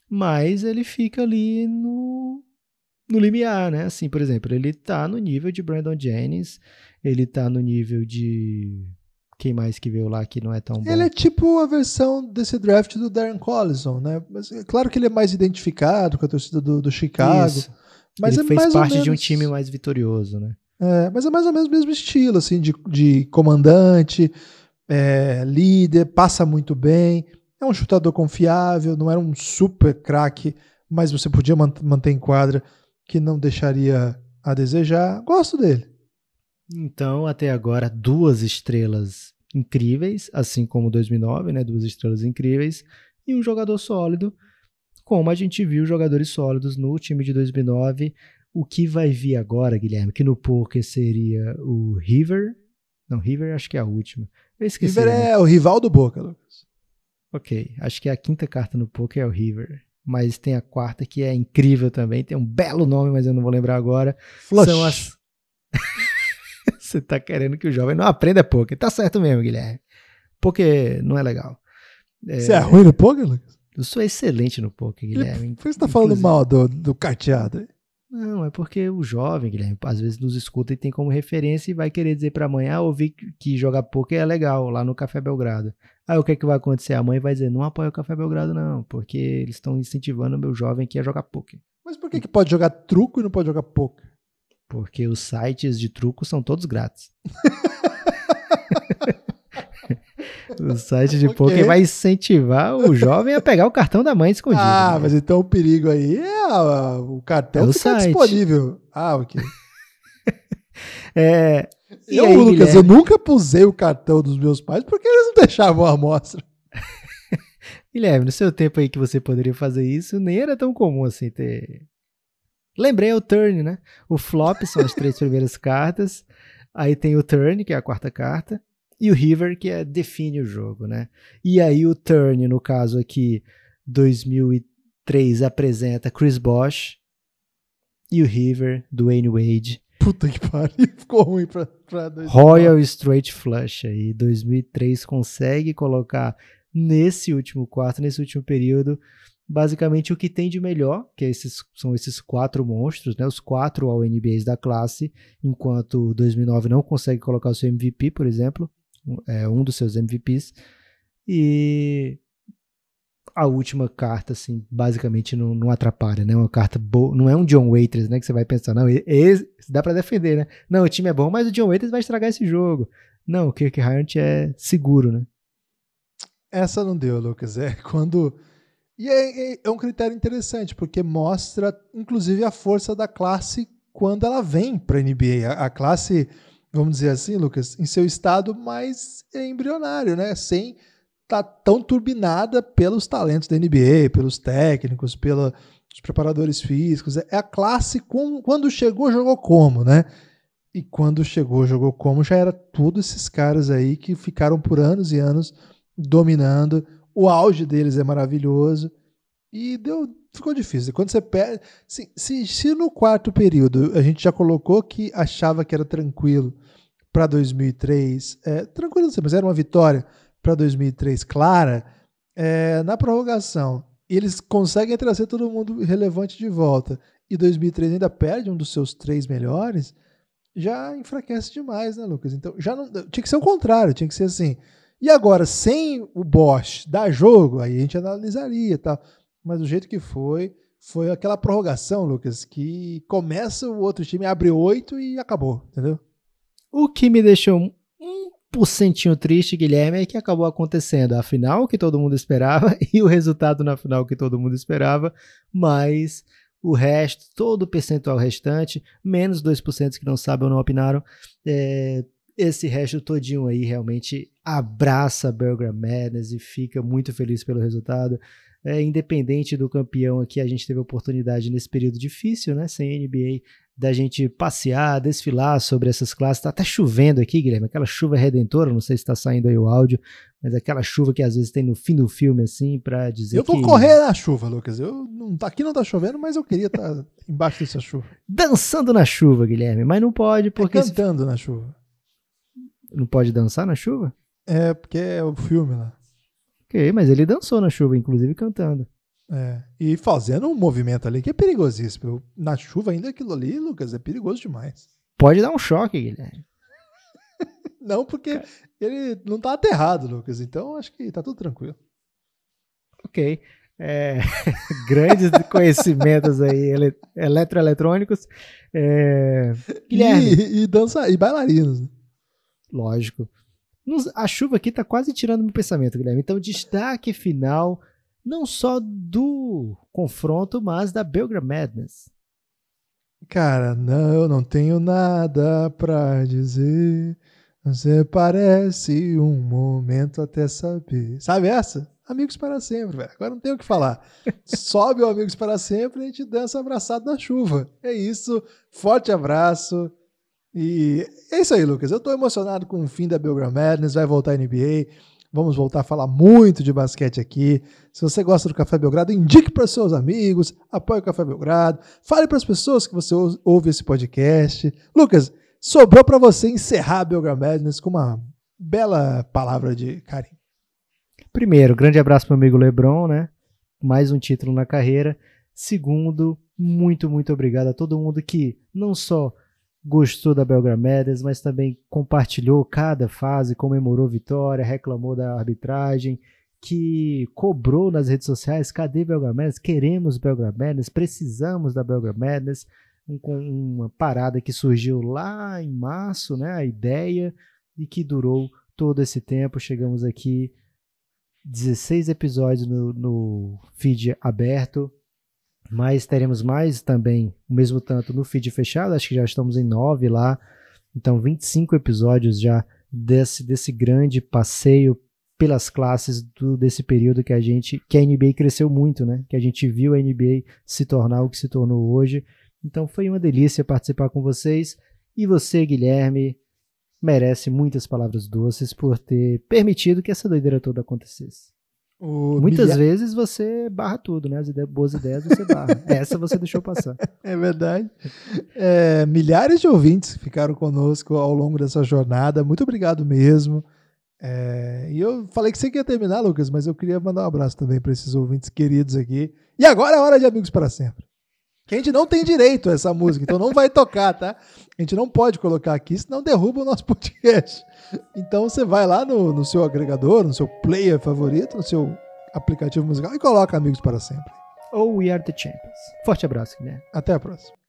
mas ele fica ali no, no limiar, né? Assim, por exemplo, ele tá no nível de Brandon Jennings, ele tá no nível de. Quem mais que veio lá que não é tão bom? Ele é tipo a versão desse draft do Darren Collison, né? Mas é claro que ele é mais identificado com a torcida do, do Chicago. Isso. Mas ele é fez parte de um menos- time mais vitorioso, né? É, mas é mais ou menos o mesmo estilo, assim, de, de comandante, é, líder, passa muito bem, é um chutador confiável, não era um super craque, mas você podia manter em quadra, que não deixaria a desejar. Gosto dele. Então, até agora, duas estrelas incríveis, assim como 2009, né? Duas estrelas incríveis e um jogador sólido, como a gente viu jogadores sólidos no time de 2009. O que vai vir agora, Guilherme, que no poker seria o River. Não, River acho que é a última. Eu esqueci. River né? é o rival do Boca, Lucas. Ok, acho que a quinta carta no poker é o River. Mas tem a quarta que é incrível também, tem um belo nome, mas eu não vou lembrar agora. Flush. São as. Você tá querendo que o jovem não aprenda poker. Tá certo mesmo, Guilherme. Porque não é legal. É... Você é ruim no poker, Lucas? Eu sou excelente no poker, Guilherme. Por que você tá falando mal do, do carteado? Não, é porque o jovem, Guilherme, às vezes nos escuta e tem como referência e vai querer dizer para amanhã, ah, ouvir que jogar poker é legal lá no Café Belgrado. Aí o que é que vai acontecer? A mãe vai dizer, não apoia o Café Belgrado não, porque eles estão incentivando o meu jovem que a jogar poker. Mas por que, que pode jogar truco e não pode jogar poker? Porque os sites de truco são todos grátis. o site de okay. poker vai incentivar o jovem a pegar o cartão da mãe escondido. Ah, né? mas então o perigo aí é o cartão é ficar disponível. Ah, ok. é, eu, aí, Lucas, Guilherme? eu nunca pusei o cartão dos meus pais porque eles não deixavam a amostra. Guilherme, no seu tempo aí que você poderia fazer isso, nem era tão comum assim ter Lembrei é o turn, né? O flop são as três primeiras cartas. Aí tem o turn, que é a quarta carta. E o river, que é define o jogo, né? E aí o turn, no caso aqui, 2003, apresenta Chris Bosh. E o river, Dwayne Wade. Puta que pariu, ficou ruim pra, pra Royal Straight Flush aí, 2003 consegue colocar nesse último quarto, nesse último período, basicamente o que tem de melhor, que é esses, são esses quatro monstros, né, os quatro All NBAs da classe, enquanto 2009 não consegue colocar o seu MVP, por exemplo, é um dos seus MVPs, e a última carta, assim, basicamente não, não atrapalha, né? Uma carta boa, não é um John Waiters, né? Que você vai pensar, não, esse, dá para defender, né? Não, o time é bom, mas o John Waiters vai estragar esse jogo. Não, o Kirk Hyatt é seguro, né? Essa não deu, Lucas. É quando e é, é, é, um critério interessante, porque mostra, inclusive, a força da classe quando ela vem para a NBA. A, classe, vamos dizer assim, Lucas, em seu estado mais embrionário, né? Sem tá tão turbinada pelos talentos da NBA, pelos técnicos, pelos preparadores físicos. É a classe, com, quando chegou, jogou como, né? E quando chegou, jogou como, já era todos esses caras aí que ficaram por anos e anos dominando o auge deles é maravilhoso. E deu, ficou difícil. Quando você perde. Se, se, se no quarto período a gente já colocou que achava que era tranquilo para 2003, é, tranquilo não sei, mas era uma vitória para 2003 clara, é, na prorrogação eles conseguem trazer todo mundo relevante de volta e 2003 ainda perde um dos seus três melhores, já enfraquece demais, né, Lucas? Então já não, tinha que ser o contrário, tinha que ser assim. E agora, sem o Bosch dar jogo, aí a gente analisaria tal. Mas do jeito que foi, foi aquela prorrogação, Lucas, que começa o outro time, abre oito e acabou, entendeu? O que me deixou um porcentinho triste, Guilherme, é que acabou acontecendo a final que todo mundo esperava e o resultado na final que todo mundo esperava, mas o resto, todo o percentual restante, menos 2% que não sabem ou não opinaram, é, esse resto todinho aí realmente abraça a Belgram Madness e fica muito feliz pelo resultado. É, independente do campeão aqui, a gente teve a oportunidade nesse período difícil, né, sem NBA, da gente passear, desfilar sobre essas classes. Tá até chovendo aqui, Guilherme, aquela chuva redentora, não sei se está saindo aí o áudio, mas aquela chuva que às vezes tem no fim do filme, assim, para dizer Eu vou que... correr na chuva, Lucas. Eu, não, aqui não tá chovendo, mas eu queria estar tá embaixo dessa chuva. Dançando na chuva, Guilherme, mas não pode é porque... É cantando se... na chuva. Não pode dançar na chuva? É, porque é o filme lá. Ok, mas ele dançou na chuva, inclusive cantando. É, e fazendo um movimento ali que é perigosíssimo. Na chuva ainda aquilo ali, Lucas, é perigoso demais. Pode dar um choque, Guilherme. não, porque ele não tá aterrado, Lucas. Então acho que tá tudo tranquilo. Ok. é, grandes conhecimentos aí ele, eletroeletrônicos. É, Guilherme. E, e, dança, e bailarinos. né? Lógico. Nos- A chuva aqui tá quase tirando meu pensamento, Guilherme. Então, destaque final, não só do confronto, mas da Belgram Madness. Cara, não, eu não tenho nada pra dizer. Você parece um momento até saber. Sabe essa? Amigos para sempre, velho. Agora não tem o que falar. Sobe o Amigos para sempre e a gente dança abraçado na chuva. É isso. Forte abraço. E é isso aí, Lucas. Eu tô emocionado com o fim da Belgram Madness. Vai voltar a NBA. Vamos voltar a falar muito de basquete aqui. Se você gosta do Café Belgrado, indique para seus amigos, apoie o Café Belgrado, fale para as pessoas que você ou- ouve esse podcast. Lucas, sobrou para você encerrar a Belgram Madness com uma bela palavra de carinho. Primeiro, grande abraço pro amigo Lebron, né? Mais um título na carreira. Segundo, muito, muito obrigado a todo mundo que não só gostou da Belgram Madness, mas também compartilhou cada fase, comemorou vitória, reclamou da arbitragem, que cobrou nas redes sociais, cadê Belgram Madness? Queremos Belgram Madness, precisamos da Belgram Madness, um- uma parada que surgiu lá em março, né? A ideia e que durou todo esse tempo. Chegamos aqui 16 episódios no, no feed aberto, mas teremos mais também, o mesmo tanto no feed fechado, acho que já estamos em 9 lá, então 25 episódios já desse, desse grande passeio pelas classes do, desse período que a gente, que a NBA cresceu muito, né? Que a gente viu a NBA se tornar o que se tornou hoje. Então foi uma delícia participar com vocês. E você, Guilherme, merece muitas palavras doces por ter permitido que essa doideira toda acontecesse. O Muitas vezes você barra tudo, né? As ideias, boas ideias você barra. Essa você deixou passar. É verdade. É, milhares de ouvintes ficaram conosco ao longo dessa jornada. Muito obrigado mesmo. É, e eu falei que você queria terminar, Lucas, mas eu queria mandar um abraço também para esses ouvintes queridos aqui. E agora é hora de Amigos para Sempre. Que a gente não tem direito a essa música, então não vai tocar, tá? A gente não pode colocar aqui, senão derruba o nosso podcast. Então você vai lá no, no seu agregador, no seu player favorito, no seu aplicativo musical e coloca Amigos para Sempre. Ou We Are the Champions. Forte abraço, Guilherme. Até a próxima.